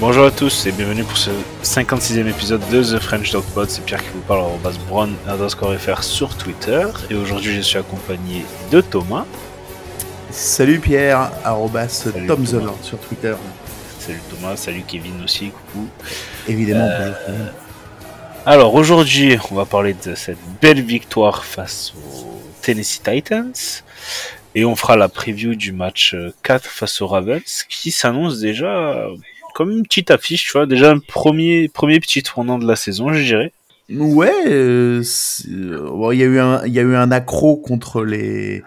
Bonjour à tous et bienvenue pour ce 56e épisode de The French Dog Pod. C'est Pierre qui vous parle en base Brown underscore FR sur Twitter. Et aujourd'hui, je suis accompagné de Thomas. Salut Pierre, arrobas Tom sur Twitter. Salut Thomas, salut Kevin aussi, coucou. Évidemment. Euh, alors aujourd'hui, on va parler de cette belle victoire face aux Tennessee Titans. Et on fera la preview du match 4 face aux Ravens qui s'annonce déjà comme une petite affiche, tu vois, déjà un premier, premier petit tournant de la saison, je dirais. Ouais, euh, euh, il y a eu un, y a eu un accro contre les,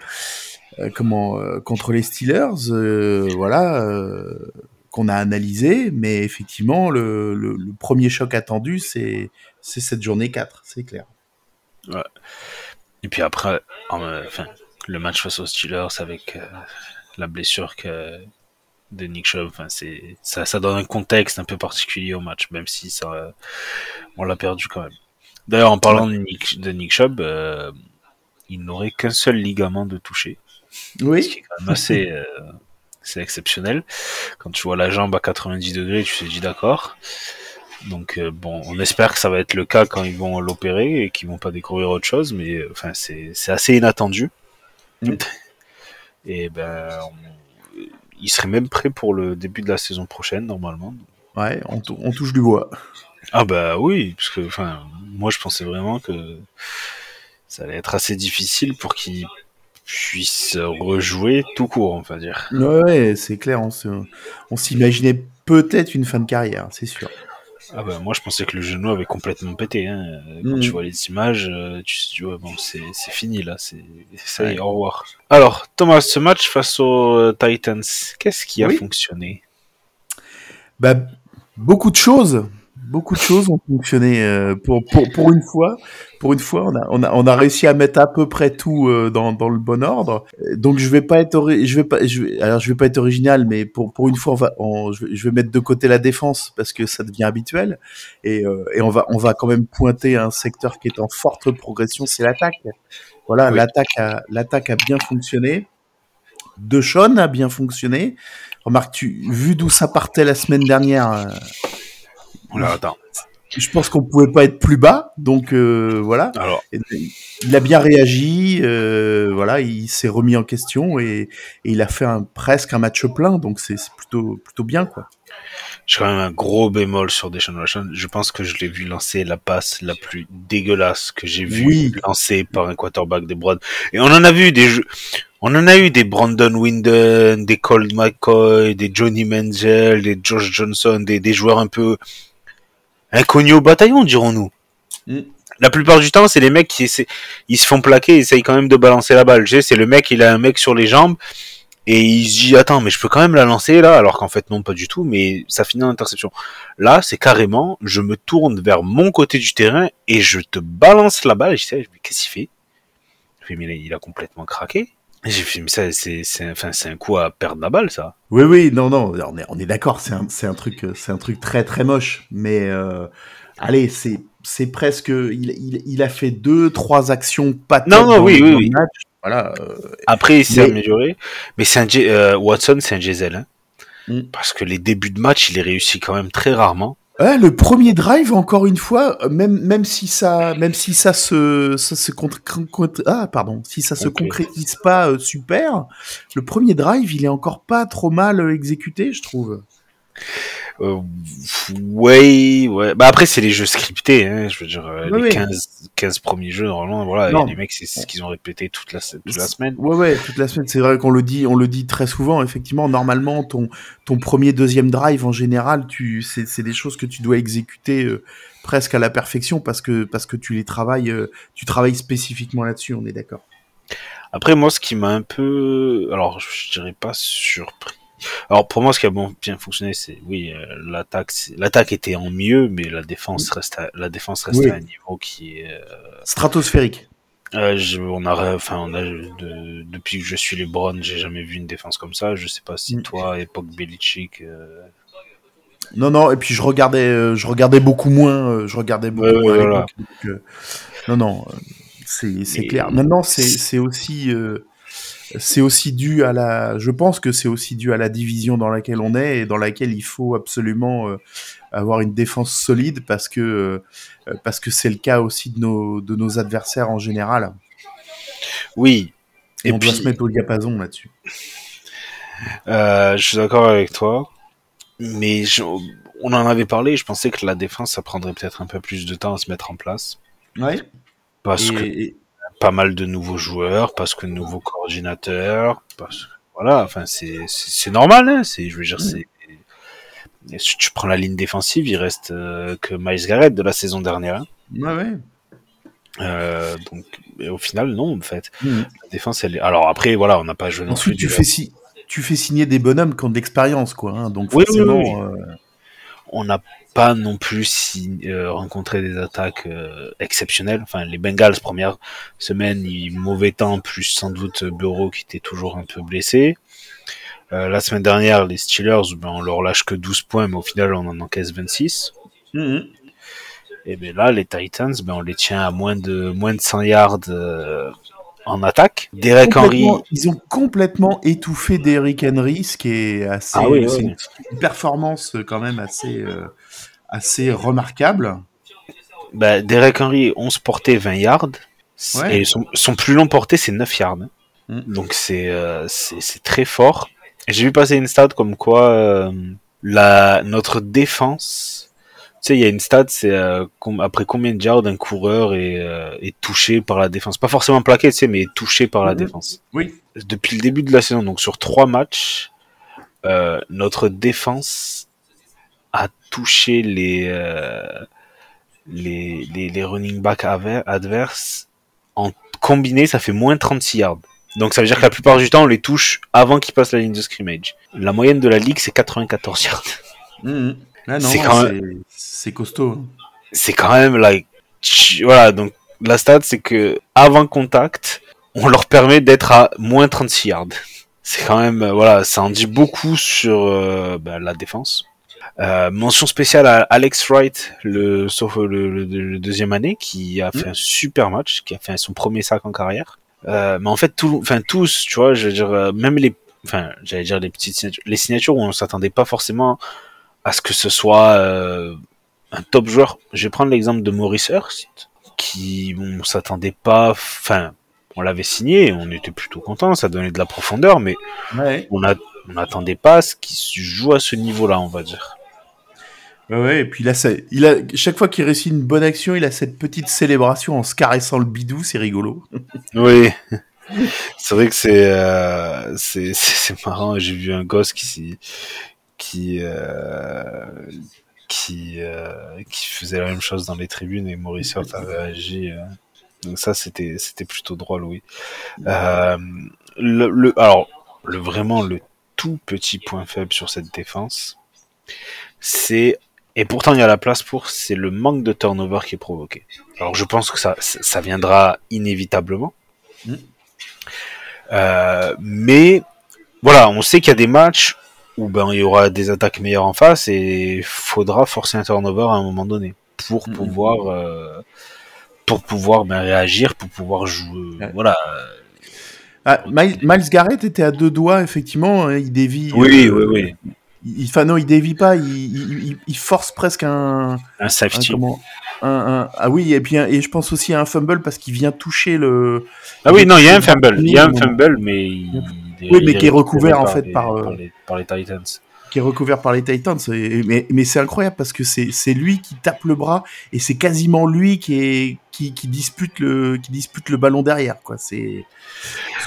euh, comment, contre les Steelers, voilà, qu'on a analysé, mais effectivement, le, le, premier choc attendu, c'est, c'est cette journée 4, c'est clair. Ouais. Et puis après, enfin, le match face aux Steelers avec la blessure que de Nick Chubb. Enfin, c'est ça, ça donne un contexte un peu particulier au match, même si ça, on l'a perdu quand même. D'ailleurs, en parlant de Nick, de Nick Chubb, euh, il n'aurait qu'un seul ligament de toucher. Oui. Ce qui est quand même assez, euh, c'est exceptionnel. Quand tu vois la jambe à 90 degrés, tu te dis d'accord. Donc euh, bon, on espère que ça va être le cas quand ils vont l'opérer et qu'ils vont pas découvrir autre chose, mais enfin c'est assez inattendu. Et ben il serait même prêt pour le début de la saison prochaine, normalement. Ouais, on, touche du bois. Ah bah oui, parce que enfin, moi je pensais vraiment que ça allait être assez difficile pour qu'il puisse rejouer tout court, on va dire. Ouais, c'est clair, on s'imaginait peut-être une fin de carrière, c'est sûr. Ah bah moi je pensais que le genou avait complètement pété. Hein. Quand tu mm. vois les images, euh, tu te dis bon c'est fini là, c'est ça y est, au revoir. Alors Thomas, ce match face aux euh, Titans, qu'est-ce qui a fonctionné? Bah beaucoup de choses beaucoup de choses ont fonctionné euh, pour, pour, pour une fois. Pour une fois, on a, on a, on a réussi à mettre à peu près tout euh, dans, dans le bon ordre. Donc je vais pas être, je vais pas, je vais, alors je vais pas être original, mais pour, pour une fois, on va, je, vais, je, vais, mettre de côté la défense parce que ça devient habituel et, euh, et on va, on va quand même pointer un secteur qui est en forte progression, c'est l'attaque. Voilà, l'attaque a, l'attaque a bien fonctionné. De Sean a bien fonctionné. Remarque, tu, vu d'où ça partait la semaine dernière, je pense qu'on pouvait pas être plus bas, donc euh, voilà. Alors. Il a bien réagi, euh, voilà, il s'est remis en question et, il a fait un, presque un match plein, donc c'est plutôt plutôt bien quoi. J'ai quand même un gros bémol sur Deshaun Watson. Je pense que je l'ai vu lancer la passe la plus dégueulasse que j'ai vu lancer par un quarterback des Broad. Et on en a vu des jeux. On en a eu des Brandon Winden, des Colt McCoy, des Johnny Manziel, des Josh Johnson, des, des joueurs un peu inconnu au bataillon, dirons-nous. Mm. La plupart du temps, c'est les mecs qui ils se font plaquer, ils essayent quand même de balancer la balle. c'est le mec, il a un mec sur les jambes et il se dit attends, mais je peux quand même la lancer là, alors qu'en fait non, pas du tout. Mais ça finit en interception. Là, c'est carrément, je me tourne vers mon côté du terrain et je te balance la balle. Et je sais, qu'est-ce qu'il fait? Mais il a complètement craqué. J'ai mais ça, c'est, c'est, enfin, c'est un coup à perdre la balle, ça. Oui, oui, non, non, on est, on est d'accord, c'est un, c'est un truc, c'est un truc très, très moche. Mais, euh, allez, c'est, c'est presque, il, il, il, a fait deux, trois actions pas Non, non, oui, oui, oui. Voilà. Euh, Après, il s'est amélioré. Mais c'est un, euh, Watson, c'est un diesel, hein. Mm. Parce que les débuts de match, il les réussit quand même très rarement le premier drive, encore une fois, même même si ça, même si ça se, ça se ah pardon, si ça se concrétise pas euh, super, le premier drive, il est encore pas trop mal euh, exécuté, je trouve. Euh, ouais, ouais. Bah après, c'est les jeux scriptés, hein. Je veux dire, euh, les 15, 15 premiers jeux, normalement, voilà, les mecs, c'est ce qu'ils ont répété toute la, toute la semaine. Ouais, ouais, toute la semaine. C'est vrai qu'on le dit, on le dit très souvent. Effectivement, normalement, ton, ton premier, deuxième drive, en général, tu, c'est, c'est des choses que tu dois exécuter euh, presque à la perfection parce que, parce que tu les travailles, euh, tu travailles spécifiquement là-dessus, on est d'accord. Après, moi, ce qui m'a un peu, alors, je dirais pas surpris, alors pour moi, ce qui a bien fonctionné, c'est oui, euh, l'attaque, l'attaque était en mieux, mais la défense reste, à, la défense reste à un niveau qui est euh, stratosphérique. Euh, on a, enfin, on a, depuis que je suis les Browns, j'ai jamais vu une défense comme ça. Je sais pas si mm. toi, époque Belichick. Non, non. Et puis je regardais, je regardais beaucoup moins. Je regardais beaucoup moins. non, non. C'est, clair. Maintenant, c'est aussi c'est aussi dû à la. Je pense que c'est aussi dû à la division dans laquelle on est et dans laquelle il faut absolument euh, avoir une défense solide parce que euh, parce que c'est le cas aussi de nos de nos adversaires en général. Oui. Et, on doit se mettre au diapason là-dessus. Euh, je suis d'accord avec toi, mais on en avait parlé. Je pensais que la défense, ça prendrait peut-être un peu plus de temps à se mettre en place. Ouais. Parce que pas mal de nouveaux joueurs, parce que nouveaux coordinateurs, parce que voilà, enfin c'est normal. Hein, c'est, je veux dire, c'est si tu prends la ligne défensive, il reste euh, que Miles Garrett de la saison dernière. Ouais, ouais. Euh, donc, au final, non, en fait. Mm. La défense, elle est... Alors après, voilà, on n'a pas joué non Ensuite, tu fais, si... tu fais signer des bonhommes qui ont de l'expérience, quoi. Hein, donc, forcément. Euh, on n'a pas non plus si, rencontré des attaques exceptionnelles. Enfin, les Bengals, première semaine, ils, mauvais temps, plus sans doute Bureau qui était toujours un peu blessé. Euh, la semaine dernière, les Steelers, ben, on leur lâche que 12 points, mais au final, on en encaisse 26. Mhm. Et bien là, les Titans, ben, on les tient à moins de, moins de 100 yards euh, en attaque. Derek Henry. Ils ont complètement étouffé Derrick Henry, ce qui est assez. Ah oui, Une, performance quand même assez, euh, assez remarquable. Ben, Derek Henry, 11 portées, 20 yards. Et son, plus long porté, c'est 9 yards. Mm. Donc c'est c'est très fort. J'ai vu passer une stat comme quoi euh, la notre défense, sais, il y a une stat, c'est euh, après combien de yards un coureur est, euh, est touché par la défense, pas forcément plaqué, tu sais, mais touché par la mhm. défense. Oui. Depuis le début de la saison, donc sur trois matchs, notre défense a touché les les, les, les running backs adverses en combiné, ça fait moins 36 yards. Donc ça veut dire que la plupart du temps, on les touche avant qu'ils passent la ligne de scrimmage. La moyenne de la ligue, c'est 94 yards. Mmh. c'est quand même... c'est costaud. Hein. C'est quand même like voilà, donc la stat c'est que avant contact, on leur permet d'être à moins 36 yards. C'est quand même euh, voilà, ça en dit beaucoup sur euh, bah, la défense. Euh, mention spéciale à Alex Wright, le, sauf le, deuxième année, qui a fait un super match, qui a fait son premier sac en carrière. Mais en fait, tout, enfin tous, tu vois, je dire, même les, enfin, j'allais dire les petites signatures, les signatures où on s'attendait pas forcément à ce que ce soit un top joueur. Je vais prendre l'exemple de Maurice Hurst, qui, on s'attendait pas, enfin, on l'avait signé, on était plutôt content, ça donnait de la profondeur, mais on a, on n'attendait pas à ce qu'il joue à ce niveau-là, on va dire. Ouais, et puis là, ça, il a, chaque fois qu'il réussit une bonne action, il a cette petite célébration en se caressant le bidou, c'est rigolo. oui. C'est vrai que c'est euh, c'est marrant. J'ai vu un gosse qui qui euh, qui euh, qui faisait la même chose dans les tribunes et Maurice Hurt a réagi. Euh. donc ça c'était c'était plutôt drôle, oui. Euh, le, le alors le vraiment le tout petit point faible sur cette défense, c'est et pourtant il y a la place pour, c'est le manque de turnover qui est provoqué. Alors je pense que ça, ça viendra inévitablement. Mm. Euh, mais voilà, on sait qu'il y a des matchs où ben il y aura des attaques meilleures en face et faudra forcer un turnover à un moment donné pour mm. pouvoir euh, pour pouvoir ben, réagir, pour pouvoir jouer. Voilà. Ah, Miles, Garrett était à deux doigts effectivement, hein, il dévie. Oui, euh, oui, oui il, enfin non, il dévie pas, il, il, force presque un un safety. Un, ah oui, et puis et je pense aussi à un fumble parce qu'il vient toucher le. Ah oui, non, il y a un fumble, il y a un fumble, mais oui, mais qui est recouvert en fait par, par, les, par les Titans qui est recouvert par les Titans. mais, mais c'est incroyable parce que c'est lui qui tape le bras et c'est quasiment lui qui est qui, qui, dispute le qui dispute le ballon derrière quoi. C'est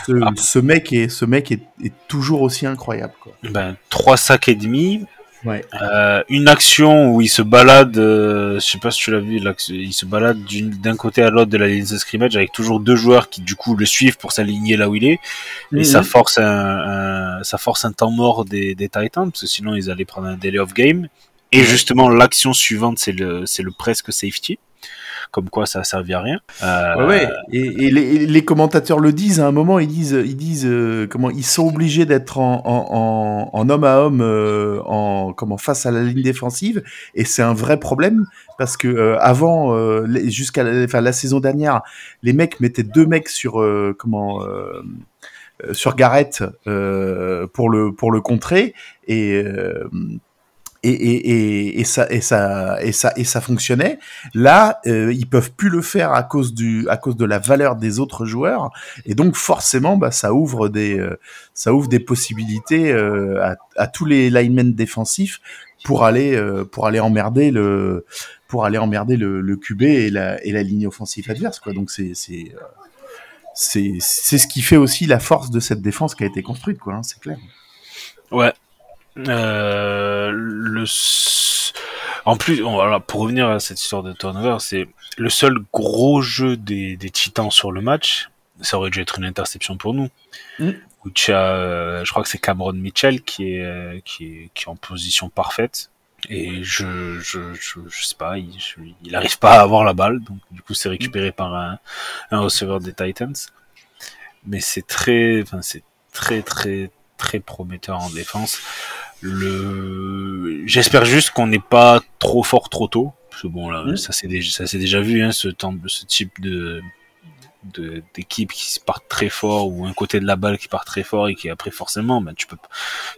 ce, ah. ce, mec est ce mec est, est, toujours aussi incroyable quoi. Ben trois sacs et demi, Ouais. Euh, une action où il se balade, euh, je sais pas si tu l'as vu, il se balade d'un côté à l'autre de la ligne de scrimmage avec toujours deux joueurs qui du coup le suivent pour s'aligner là où il est. Et mhm. ça force un, ça force un temps mort des, des Titans parce que sinon ils allaient prendre un delay of game. Et justement l'action suivante c'est le c'est le presque safety comme quoi ça a servi à rien. Euh... Ouais, Et, les, commentateurs le disent à un moment, ils disent, ils disent euh, comment ils sont obligés d'être en, homme à homme, euh, en comment face à la ligne défensive, et c'est un vrai problème parce que euh, avant, jusqu'à la, la saison dernière, les mecs mettaient deux mecs sur comment sur Garrett pour le pour le contrer. Et et, et, et, ça et ça et ça et ça fonctionnait. Là, euh, ils peuvent plus le faire à cause du à cause de la valeur des autres joueurs et donc forcément, bah, ça ouvre des euh, ça ouvre des possibilités euh, à, à, tous les linemen défensifs pour aller euh, pour aller emmerder le pour aller emmerder le, le QB et la et la ligne offensive adverse quoi. Donc c'est euh, c'est c'est ce qui fait aussi la force de cette défense qui a été construite quoi. Hein, c'est clair. Ouais, euh, le... En plus, voilà, pour revenir à cette histoire de turnover, c'est le seul gros jeu des, des Titans sur le match. Ça aurait dû être une interception pour nous. Mm. Où tu as, euh, je crois que c'est Cameron Mitchell qui est, euh, qui est, qui est en position parfaite. Et je, je, je, je sais pas, il, il arrive pas à avoir la balle, donc du coup c'est récupéré par un, un receveur des Titans. Mais c'est très, enfin c'est très très très prometteur en défense. Le, j'espère juste qu'on n'est pas trop fort trop tôt. Parce que bon, là, ça c'est déjà, vu, hein, ce temps, ce type de, de, d'équipe qui part très fort ou un côté de la balle qui part très fort et qui après forcément, ben, tu peux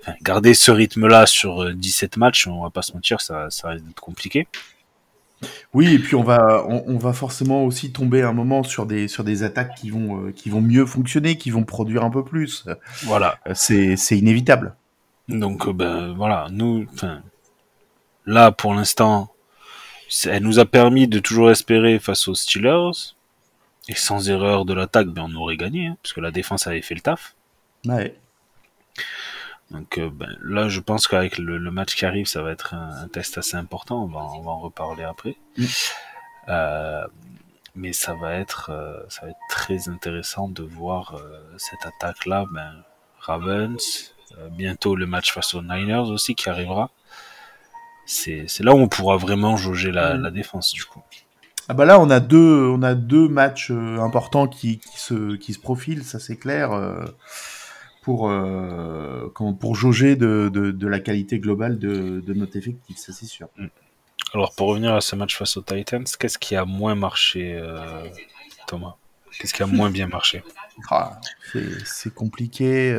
enfin, garder ce rythme-là sur 17 euh, matchs, on va pas se mentir, ça, ça risque d'être compliqué. Oui, et puis on va, on, on, va forcément aussi tomber un moment sur des, sur des attaques qui vont, euh, qui vont mieux fonctionner, qui vont produire un peu plus. Voilà. Euh, c'est inévitable. Donc, euh, ben voilà, nous, enfin, là pour l'instant, elle nous a permis de toujours espérer face aux Steelers. Et sans erreur de l'attaque, ben on aurait gagné, hein, parce que la défense avait fait le taf. Ouais. Donc euh, ben, là, je pense qu'avec le, le, match qui arrive, ça va être un, un, test assez important. On va, on va en reparler après. Mm. Euh, mais ça va être, euh, ça va être très intéressant de voir cette attaque-là. Ben, Ravens, bientôt le match face aux Niners aussi qui arrivera. C'est là où on pourra vraiment jauger la, la, défense du coup. Ah bah là, on a deux, on a deux matchs importants qui, qui, se, qui se profilent, ça c'est clair pour, euh, pour jauger de, de, de, la qualité globale de, de notre effectif, ça c'est sûr. Mm. Alors pour revenir à ce match face aux Titans, qu'est-ce qui a moins marché, euh, Thomas? Qu'est-ce qui a moins bien marché? Ah, C'est compliqué.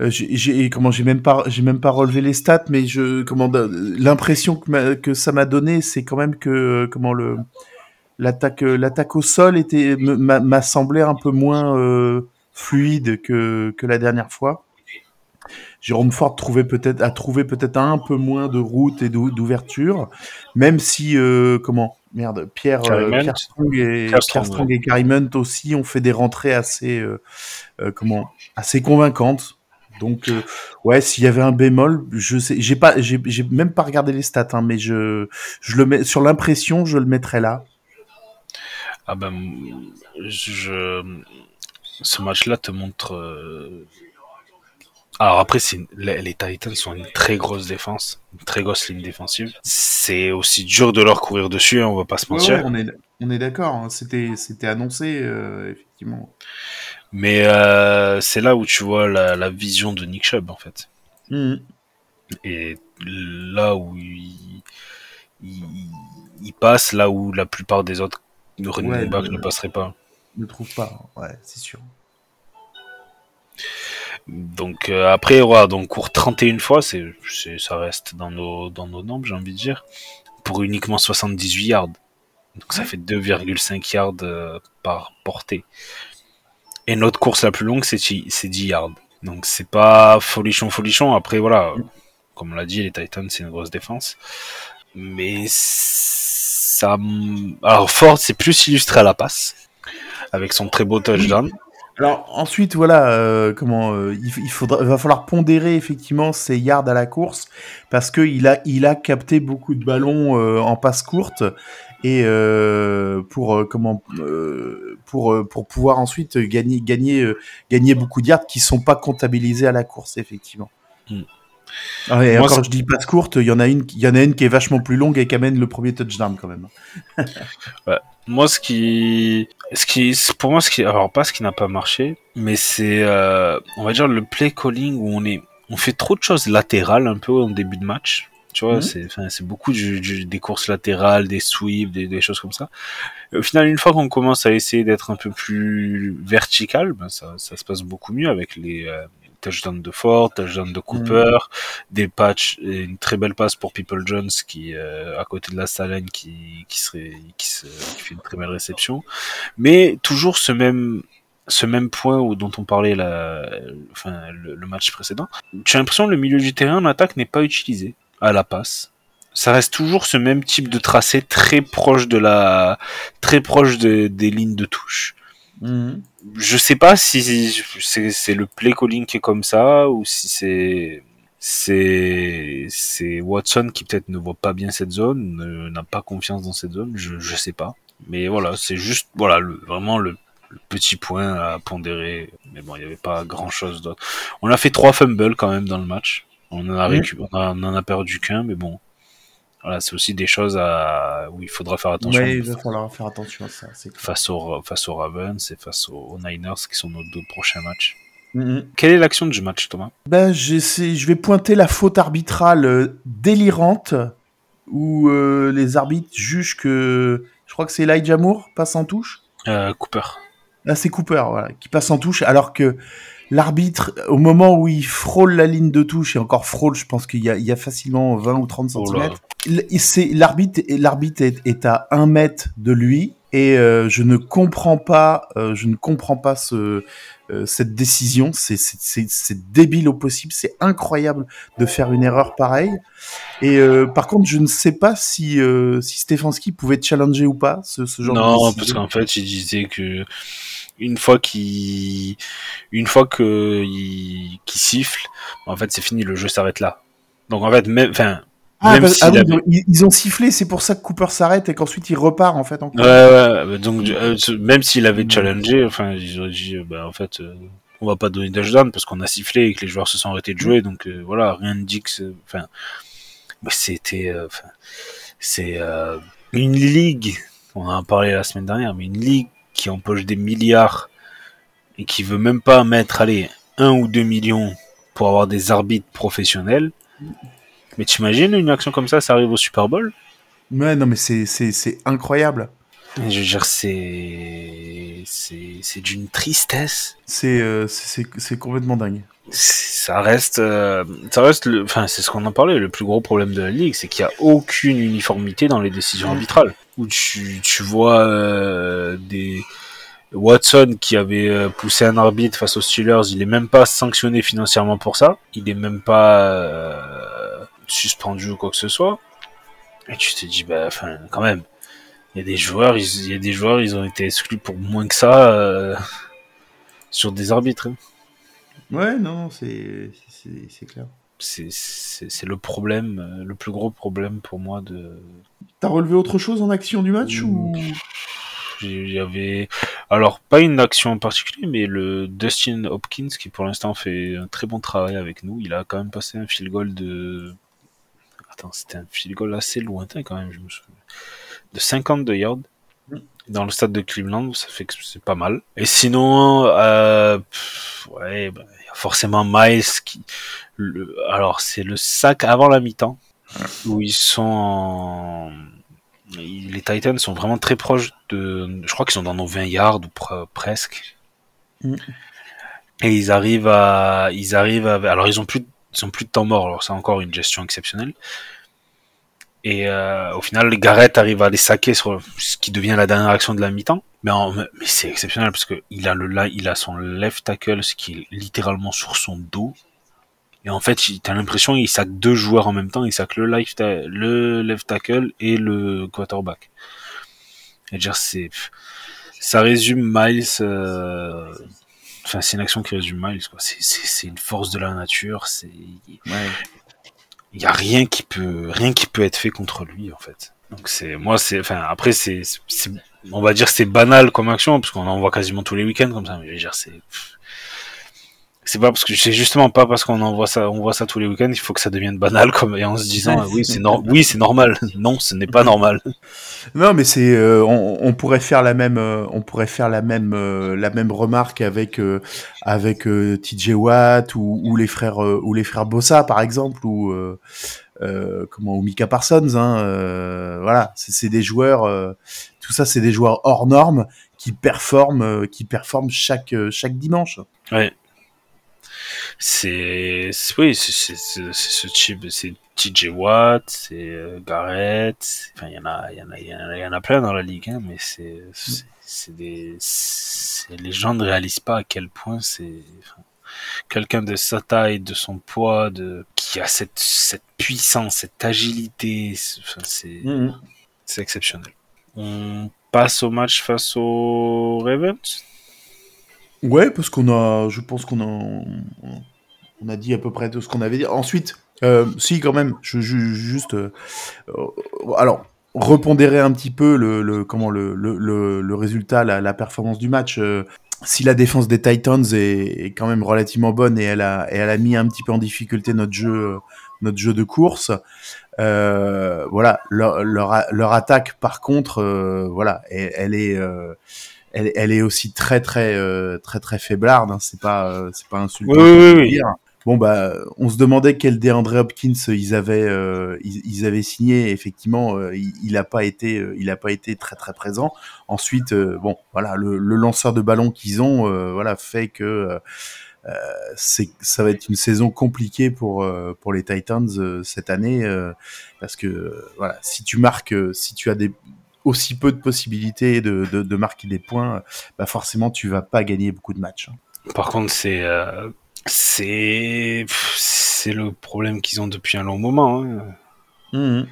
Euh, j'ai comment j'ai même pas j'ai même pas relevé les stats, mais je comment l'impression que, que ça m'a donné, c'est quand même que comment le l'attaque l'attaque au sol était m'a semblé un peu moins euh, fluide que, que la dernière fois. Jérôme Ford trouvait peut-être a trouvé peut-être un peu moins de route et d'ouverture, même si euh, comment merde Pierre, euh, Pierre Strong et Pierre Strong, et Carrie aussi ont fait des rentrées assez euh, euh comment assez convaincantes. Donc euh, ouais, s'il y avait un bémol, je sais, j'ai pas, j'ai même pas regardé les stats, hein, mais je je le mets sur l'impression, je le mettrais là. Ah ben je ce match-là te montre. Euh... Alors après, les, les, Titans sont une très grosse défense, une très grosse ligne défensive. C'est aussi dur de leur courir dessus, hein, on va pas se mentir. Ouais, on est, on est d'accord, hein. c'était, c'était annoncé euh, effectivement. Mais euh, c'est là où tu vois la, la, vision de Nick Chubb en fait. Mmh. Et là où il, il, il, passe, là où la plupart des autres running ouais, backs ne passeraient pas ne trouve pas. Ouais, c'est sûr. Donc euh, après, ouais, donc court 31 fois, c'est, ça reste dans nos, dans nos nombres, j'ai envie de dire, pour uniquement 78 yards. Donc ça fait 2,5 yards euh, par portée. Et notre course la plus longue, c'est, c'est 10 yards. Donc c'est pas folichon, folichon. Après, voilà, comme on l'a dit, les Titans, c'est une grosse défense. Mais ça... Alors Ford, c'est plus illustré à la passe avec son très beau touchdown. Alors ensuite, voilà, euh, comment euh, il, il, faudra, va falloir pondérer effectivement ses yards à la course parce que il a, il a capté beaucoup de ballons euh, en passe courte et euh, pour euh, comment euh, pour pour pouvoir ensuite gagner gagner gagner beaucoup de yards qui sont pas comptabilisés à la course effectivement. Mm. Ah et Moi, encore, je dis passe courte, il y en a une, il y en a une qui est vachement plus longue et qui amène le premier touchdown quand même. ouais. Moi, ce qui, ce qui, pour moi, ce qui, alors pas ce qui n'a pas marché, mais c'est, euh, on va dire le play calling où on est, on fait trop de choses latérales un peu en début de match Tu vois, c'est, enfin, c'est beaucoup des courses latérales, des sweeps, des, choses comme ça. au final, une fois qu'on commence à essayer d'être un peu plus vertical, ben ça, ça se passe beaucoup mieux avec les euh, touchdowns de Ford, touchdowns de Cooper, des patchs, et une très belle passe pour People Jones qui, euh, à côté de la Salane, qui, qui serait, qui, se, qui fait une très belle réception. Mais toujours ce même, ce même point où, dont on parlait la, enfin, le, match précédent, j'ai l'impression que le milieu du terrain en attaque n'est pas utilisé à la passe. Ça reste toujours ce même type de tracé très proche de la, très proche de, des lignes de touche. Mhm. Je sais pas si c'est le play calling qui est comme ça ou si c'est c'est c'est Watson qui peut-être ne voit pas bien cette zone, n'a pas confiance dans cette zone, je je sais pas. Mais voilà, c'est juste voilà le, vraiment le petit point à pondérer. Mais bon, il n'y avait pas grand chose d'autre. On a fait trois fumbles quand même dans le match. On en a, on, en a perdu qu'un, mais bon. Voilà, c'est aussi des choses à... où il faudra faire attention. Oui, il va falloir faire attention à ça. Face, au, face aux Ravens et face aux, Niners, qui sont nos deux prochains matchs. Mm-hmm. Quelle est l'action du match, Thomas? Ben, Je vais pointer la faute arbitrale euh, délirante où euh, les arbitres jugent que. Je crois que c'est Elijah Moore passe en touche? Euh, Cooper. Là, c'est Cooper, voilà, qui passe en touche, alors que l'arbitre, au moment où il frôle la ligne de touche, et encore frôle, je pense qu'il y, y, a facilement 20 ou 30 cm, l'arbitre, l'arbitre est, à un mètre de lui, et euh, je ne comprends pas, euh, je ne comprends pas ce, euh, cette décision. C'est, débile au possible, c'est incroyable de faire une erreur pareille. Et par contre, je ne sais pas si, si Stefanski pouvait challenger ou pas ce, ce genre de Non, parce qu'en fait, il disait que une fois qu'il une fois que il, siffle en fait c'est fini le jeu s'arrête là. Donc en fait même enfin ah, même ah ils ont sifflé, c'est pour ça que Cooper s'arrête et qu'ensuite il repart en fait. Ouais, ouais, donc euh, même s'il avait challengé, enfin ils auraient dit, euh, bah en fait, euh, on va pas donner touchdown parce qu'on a sifflé et que les joueurs se sont arrêtés de jouer, donc voilà, rien ne dit que, enfin, c'était, c'est une ligue, on en a parlé la semaine dernière, mais une ligue qui empoche des milliards et qui veut même pas mettre, allez, un ou deux millions pour avoir des arbitres professionnels. Mais t'imagines une action comme ça, ça arrive au Super Bowl? Ouais, non, mais c'est incroyable. Je veux dire, c'est c'est d'une tristesse. Euh, c'est c'est complètement dingue. Ça reste euh, ça reste le enfin c'est ce qu'on en parlait le plus gros problème de la ligue, c'est qu'il y a aucune uniformité dans les décisions arbitrales où tu, tu vois euh, des Watson qui avait euh, poussé un arbitre face aux Steelers, il est même pas sanctionné financièrement pour ça, il est même pas euh, suspendu ou quoi que ce soit. Et tu te dis bah enfin quand même, il y a des joueurs, il y a des joueurs, ils ont été exclus pour moins que ça sur des arbitres. Hein. Ouais, non, c'est clair c'est le problème, euh, le plus gros problème pour moi de. T'as relevé autre chose en action du match ou? Avait, alors pas une action en particulier, mais le Dustin Hopkins qui pour l'instant fait un très bon travail avec nous. Il a quand même passé un field goal de, attends, c'était un field goal assez lointain quand même, je me souviens, de 52 yards dans le stade de Cleveland, ça fait que c'est pas mal. Et sinon, euh, ouais, bah, forcément Miles qui, le, alors c'est le sac avant la mi-temps où ils sont en... les Titans sont vraiment très proches de, je crois qu'ils sont dans nos 20 yards ou presque. Mm. Et ils arrivent à, ils arrivent à, alors ils ont plus, ils ont plus de temps mort, alors c'est encore une gestion exceptionnelle. Et euh, au final, Garrett arrive à les saquer sur ce qui devient la dernière action de la mi-temps. Mais, mais c'est exceptionnel parce que il a le il a son left tackle, ce qui est littéralement sur son dos. Et en fait, t'as l'impression qu'il sac deux joueurs en même temps. Il sac le left, le left tackle et le quarterback. Et dire c'est, ça résume Miles. Euh... Enfin, c'est une action qui résume Miles. Quoi. C'est, une force de la nature. C'est, ouais il y a rien qui peut rien qui peut être fait contre lui en fait. Donc c'est moi c'est enfin après c'est on va dire c'est banal comme action parce qu'on en voit quasiment tous les week-ends comme ça mais je veux dire c'est c'est pas parce que c'est justement pas parce qu'on en voit ça, on voit ça tous les week-ends, il faut que ça devienne banal comme et en se disant oui c'est oui c'est normal. Non, ce n'est pas normal. Non, mais c'est euh, on, pourrait faire la même euh, on pourrait faire la même euh, la même remarque avec avec TJ Watt ou, ou, les frères ou les frères Bossa par exemple ou comment ou Mika Parsons. Hein, voilà, c'est des joueurs. tout ça, c'est des joueurs hors normes qui performent qui performent chaque chaque dimanche. Ouais c'est oui c'est ce type c'est TJ Watt c'est euh, Garrett enfin il y en a il y en a il y en a plein dans la ligue hein, mais c'est c'est des les gens ne réalisent pas à quel point c'est quelqu'un de sa taille de son poids de qui a cette cette puissance cette agilité c'est mm-hmm. c'est exceptionnel on passe au match face aux Ravens? Ouais, parce qu'on a, je pense qu'on a, on a dit à peu près tout ce qu'on avait dit. Ensuite, euh, si quand même, je, juste, euh, alors repondérer un petit peu le, comment le, le, résultat, la, performance du match. Euh, si la défense des Titans est, quand même relativement bonne et elle a, et elle a mis un petit peu en difficulté notre jeu, notre jeu de course. Voilà, leur, leur, attaque, par contre, voilà, elle est elle, elle, est aussi très très euh, très très faiblarde. Hein. C'est pas euh, c'est pas insultant. Oui, oui, Bon bah, on se demandait quel DeAndre Hopkins ils avaient euh, ils, avaient signé. Effectivement, il, il a pas été il a pas été très très présent. Ensuite, bon voilà, le, le, lanceur de ballon qu'ils ont, voilà, fait que c'est ça va être une saison compliquée pour pour les Titans cette année parce que voilà, si tu marques, si tu as des aussi peu de possibilités de, de, de, marquer des points, bah forcément tu vas pas gagner beaucoup de matchs. Hein. Par contre, c'est euh, c'est c'est le problème qu'ils ont depuis un long moment. Hein. Mmh.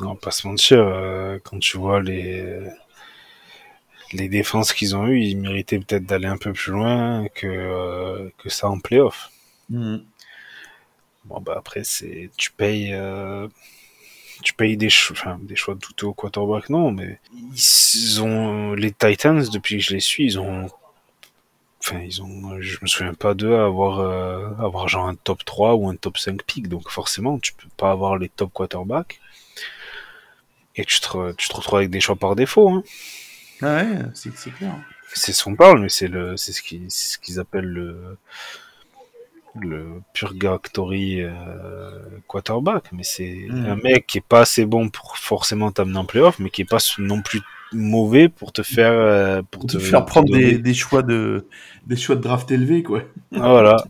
Non, pas se mentir, euh, quand tu vois les les défenses qu'ils ont eues, ils méritaient peut-être d'aller un peu plus loin que euh, que ça en playoff. Mmh. Bon bah après c'est tu payes euh, tu payes des choix, enfin, des choix douteux au quarterback, non, mais ils ont, les Titans, depuis que je les suis, ils ont, enfin, ils ont, je me souviens pas d'eux avoir, euh, avoir genre un top 3 ou un top 5 pick, donc forcément, tu peux pas avoir les top quarterbacks. Et tu te, tu te retrouves avec des choix par défaut, hein. Ah ouais, c'est clair. C'est ce qu'on parle, mais c'est le, c'est ce qu'ils, ce qu'ils appellent le, le purgatory euh, quarterback, mais c'est hmm. un mec qui est pas assez bon pour forcément t'amener en playoff, mais qui est pas non plus mauvais pour te faire euh, pour te, faire prendre des, des, choix de des choix de draft élevés quoi. Ah, voilà.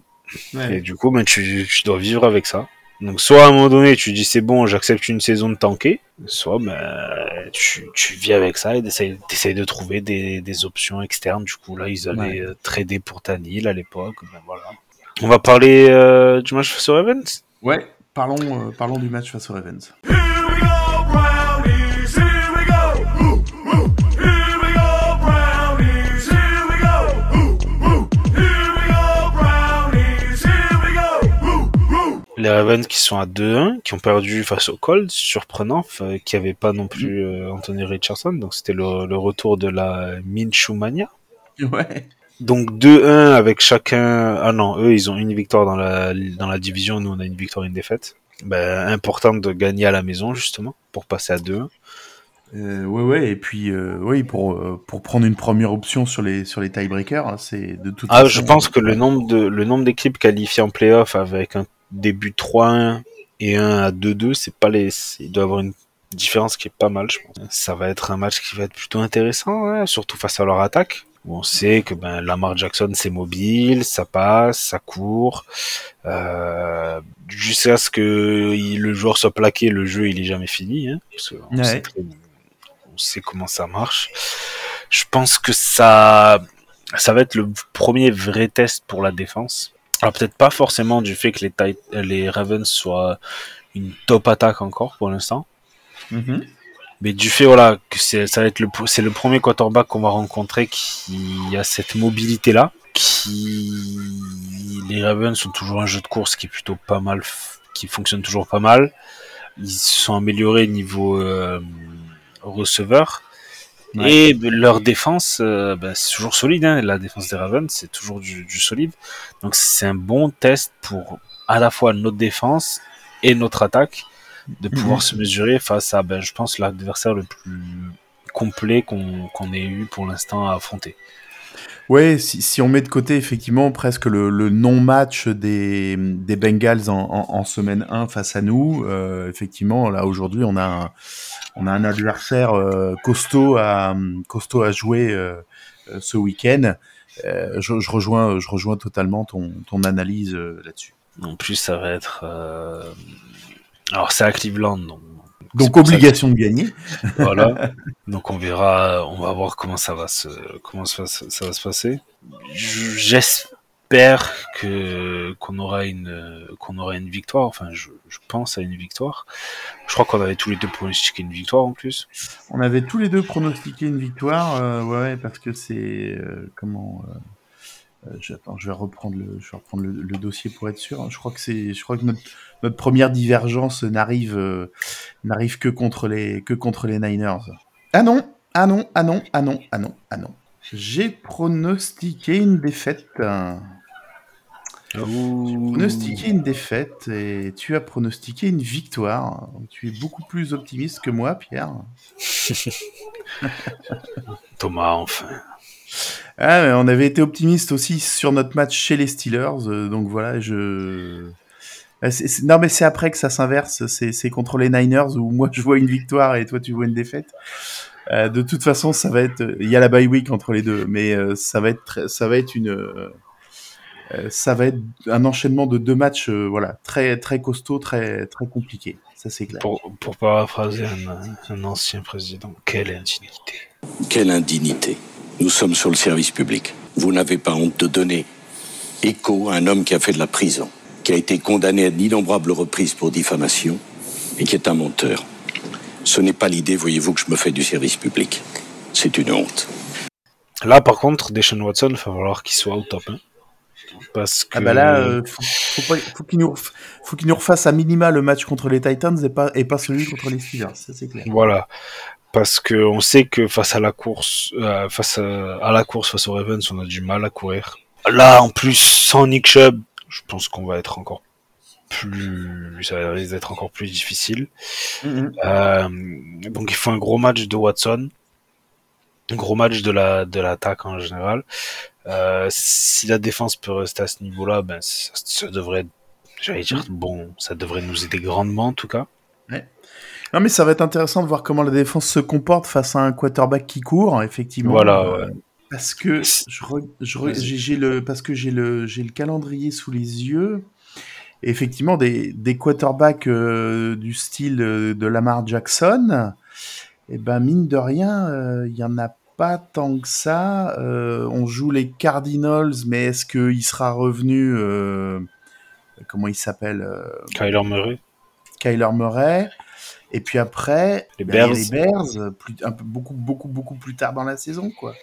Et du coup, ben, tu, tu, dois vivre avec ça. Donc soit à un moment donné tu dis c'est bon, j'accepte une saison de tanker, soit ben, tu, tu vis avec ça et t'essayes de trouver des, des options externes. Du coup là ils allaient euh, trader pour Tanil à l'époque, ben voilà. On va parler euh, du match face aux Ravens? Ouais, parlons, euh, parlons du match face aux Ravens. Les Ravens qui sont à 2-1, qui ont perdu face aux Colts, surprenant, qui n'avaient pas non plus euh, Anthony Richardson, donc c'était le, le, retour de la Minshew Mania. Ouais. Donc 2-1 avec chacun. Ah non, eux ils ont une victoire dans la dans la division, nous on a une victoire et une défaite. Ben, important de gagner à la maison justement pour passer à 2-1. Euh, ouais ouais et puis euh, oui pour euh, pour prendre une première option sur les sur les tiebreakers hein, c'est de toute ah je pense que le nombre de le nombre d'équipes qualifiées en playoff avec un début 3-1 et un à 2-2 c'est pas les il doit y avoir une différence qui est pas mal je pense ça va être un match qui va être plutôt intéressant hein, surtout face à leur attaque où on sait que ben Lamar Jackson c'est mobile, ça passe, ça court, euh, jusqu'à ce que le joueur soit plaqué, le jeu il est jamais fini, hein, parce on, sait on, sait comment ça marche. Je pense que ça, ça va être le premier vrai test pour la défense. Alors peut-être pas forcément du fait que les, les Ravens soient une top attaque encore pour l'instant. Mm-hmm. Mais du fait voilà que c'est ça va être le c'est le premier quarterback qu'on va rencontrer qui a cette mobilité là, qui les Ravens sont toujours un jeu de course qui est plutôt pas mal, qui fonctionne toujours pas mal. Ils se sont améliorés niveau euh, receveur Et leur défense, euh, ben, c'est toujours solide. Hein. La défense des Ravens, c'est toujours du, du, solide. Donc c'est un bon test pour à la fois notre défense et notre attaque de pouvoir se mesurer face à, ben, je pense, l'adversaire le plus complet qu'on ait eu pour l'instant à affronter. Ouais, si, si, on met de côté effectivement presque le, le non-match des, des Bengals en, en, en, semaine 1 face à nous, euh, effectivement, là aujourd'hui, on a un, on a un adversaire euh, costaud à costaud à jouer euh, ce week-end. Je, je, rejoins, je rejoins totalement ton, ton analyse là-dessus. En plus, ça va être alors c'est à Cleveland, donc donc obligation de gagner. Voilà. Donc on verra, on va voir comment ça va se, comment ça, ça va se passer. J'espère que qu'on aura une, qu'on aura une victoire. Enfin, je, je, pense à une victoire. Je crois qu'on avait tous les deux pronostiqué une victoire en plus. On avait tous les deux pronostiqué une victoire, euh, ouais, parce que c'est euh, comment. Euh, euh, je, je vais reprendre le, je vais reprendre le, le, dossier pour être sûr. Je crois que c'est, je crois que notre, notre première divergence n'arrive, euh, n'arrive que contre les, que contre les Niners. Ah non, ah non, ah non, ah non, ah non, ah non. J'ai pronostiqué une défaite. J'ai pronostiqué une défaite et tu as pronostiqué une victoire. Tu es beaucoup plus optimiste que moi, Pierre. Thomas, enfin. Ah, on avait été optimiste aussi sur notre match chez les Steelers, euh, donc voilà, je. Ah, non, mais c'est après que ça s'inverse. C'est contre les Niners où moi je vois une victoire et toi tu vois une défaite. Euh, de toute façon, ça va être. Il y a la bye week entre les deux, mais euh, ça va être ça va être une ça va être un enchaînement de deux matchs voilà très très costaud, très très compliqué. Ça c'est clair. Pour, pour paraphraser un, un ancien président, quelle indignité. Quelle indignité. Nous sommes sur le service public. Vous n'avez pas honte de donner écho à un homme qui a fait de la prison, qui a été condamné à d'innombrables reprises pour diffamation et qui est un menteur. Ce n'est pas l'idée, voyez-vous, que je me fais du service public. C'est une honte. Là, par contre, Deshaun Watson, il va falloir qu'il soit au top. Hein. Parce que... Ah bah là, euh, faut, faut, faut qu'il nous, qu nous, refasse à minima le match contre les Titans et pas, et pas celui contre les Steelers, ça c'est clair. Voilà parce que on sait que face à la course, euh, face à, à, la course face aux Ravens, on a du mal à courir. Là, en plus, sans Nick Chubb, je pense qu'on va être encore plus, ça risque d'être encore plus difficile. Mm -hmm. euh, donc, il faut un gros match de Watson, un gros match de la de l'attaque en général. Euh, si la défense peut rester à ce niveau-là, ben ça, ça devrait, j'allais dire bon, ça devrait nous aider grandement en tout cas. Ouais. Non, mais ça va être intéressant de voir comment la défense se comporte face à un quarterback qui court, effectivement. Voilà. Euh, parce que j'ai le parce que j'ai le j'ai le calendrier sous les yeux. Et effectivement, des, des quarterbacks euh, du style euh, de Lamar Jackson, et eh ben mine de rien, il euh, y en a pas tant que ça. Euh, on joue les Cardinals, mais est-ce qu'il sera revenu Comment il s'appelle Kyler Murray. Kyler Murray. Et puis après, les ben, Bears, les Bears plus, un peu, beaucoup, beaucoup, beaucoup plus tard dans la saison, quoi.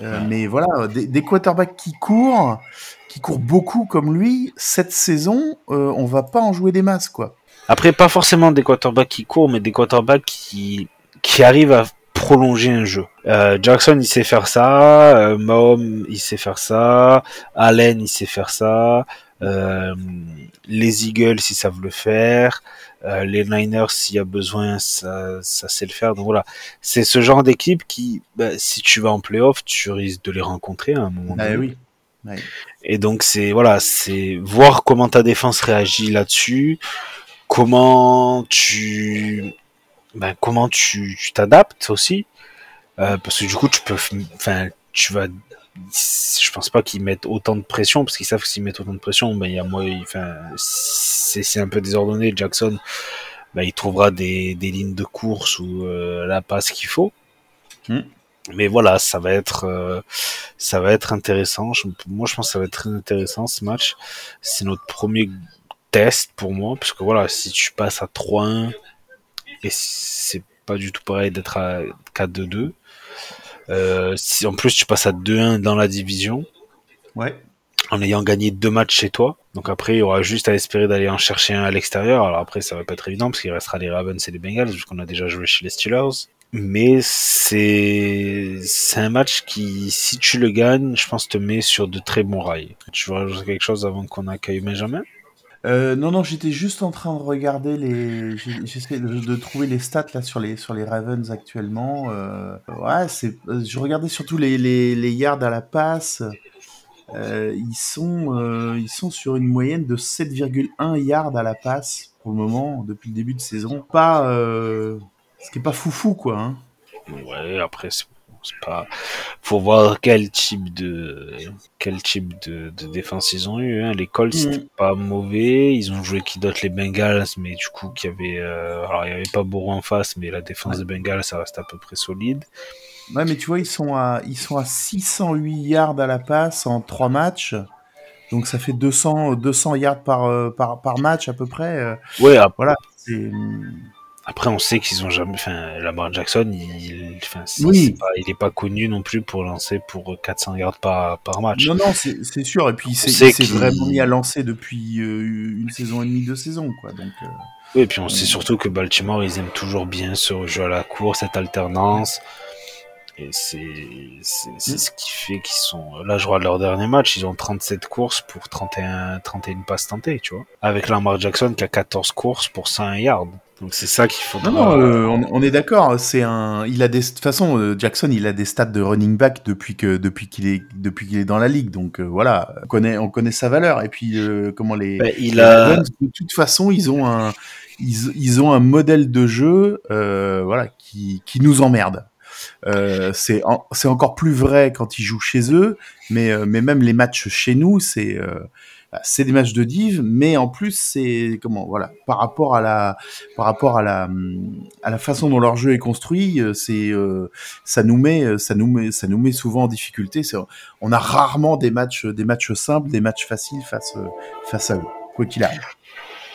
Euh, mais voilà, des, des, quarterbacks qui courent, qui courent beaucoup comme lui, cette saison, euh, on va pas en jouer des masses, quoi. Après, pas forcément des quarterbacks qui courent, mais des quarterbacks qui, qui arrivent à prolonger un jeu. Euh, Jackson, il sait faire ça, euh, Mahomes, il sait faire ça, Allen, il sait faire ça, les Eagles, ils savent le faire. Euh, les Niners, s'il y a besoin, ça, ça sait le faire. Donc voilà, c'est ce genre d'équipe qui, bah, si tu vas en playoff, tu risques de les rencontrer à un moment ah, Oui. Oui. Et donc c'est voilà, c'est voir comment ta défense réagit là-dessus, comment tu, ben, comment tu t'adaptes aussi, euh, parce que du coup tu peux, enfin tu vas je pense pas qu'ils mettent autant de pression parce qu'ils savent que s'ils mettent autant de pression, ben il y a moi, enfin c'est un peu désordonné. Jackson, ben, il trouvera des, des lignes de course ou euh, la passe qu'il faut. Mm. Mais voilà, ça va être euh, ça va être intéressant. Je, moi, je pense que ça va être très intéressant ce match. C'est notre premier test pour moi parce que voilà, si tu passes à 3-1 et c'est pas du tout pareil d'être à 4-2-2 euh, si en plus tu passes à 2-1 dans la division, ouais. en ayant gagné deux matchs chez toi, donc après il y aura juste à espérer d'aller en chercher un à l'extérieur. Alors après ça va pas être évident parce qu'il restera les Ravens et les Bengals vu qu'on a déjà joué chez les Steelers. Mais c'est c'est un match qui, si tu le gagnes, je pense te met sur de très bons rails. Tu veux rajouter quelque chose avant qu'on accueille Benjamin? Euh, non, non, j'étais juste en train de regarder les. De, de, trouver les stats là sur les sur les Ravens actuellement. Euh, ouais, c'est. Je regardais surtout les, les, les yards à la passe. Euh, ils sont euh, ils sont sur une moyenne de 7,1 yards à la passe pour le moment depuis le début de saison. Pas euh, ce qui est pas foufou quoi. Hein. Ouais, après c'est pas faut voir quel type de quel type de, de défense ils ont eu hein. les Colts mm. c'était pas mauvais ils ont joué qui d'autre? Les Bengals mais du coup qu'il y avait euh... alors il y avait pas Bourreau en face mais la défense ouais. des Bengals ça reste à peu près solide ouais mais tu vois ils sont à ils sont à 608 yards à la passe en trois matchs donc ça fait 200 200 yards par euh, par par match à peu près ouais après, voilà c'est après, on sait qu'ils ont jamais. Enfin, Lamar Jackson, il, enfin, oui. pas, il est pas connu non plus pour lancer pour 400 yards par, par match. Non, non, c'est sûr. Et puis, il s'est vraiment mis à lancer depuis euh, une saison et demie, deux saisons, quoi. Donc. Euh, oui, et puis on sait surtout que Baltimore, ils aiment toujours bien ce jeu à la course, cette alternance. Et c'est c'est ce qui fait qu'ils sont. Là, je vois leur dernier match, ils ont 37 courses pour 31, 31 passes tentées, tu vois. Avec Lamar Jackson qui a 14 courses pour 100 yards. Donc c'est ça qu'il faut. Non, non, euh, on, on, est d'accord. C'est un. Il a des. De toute façon, euh, Jackson, il a des stats de running back depuis que depuis qu'il est depuis qu'il est dans la ligue. Donc euh, voilà, on connaît on connaît sa valeur. Et puis euh, comment les. Bah, il a. de toute façon, ils ont un ils, ils ont un modèle de jeu voilà qui qui nous emmerde. Euh, c'est en, c'est encore plus vrai quand ils jouent chez eux, mais mais même les matchs chez nous, c'est c'est des matchs de div, mais en plus c'est comment voilà par rapport à la par rapport à la à la façon dont leur jeu est construit, c'est euh, ça nous met ça nous met ça nous met souvent en difficulté. On a rarement des matchs des matchs simples, des matchs faciles face face à eux, quoi qu'il arrive.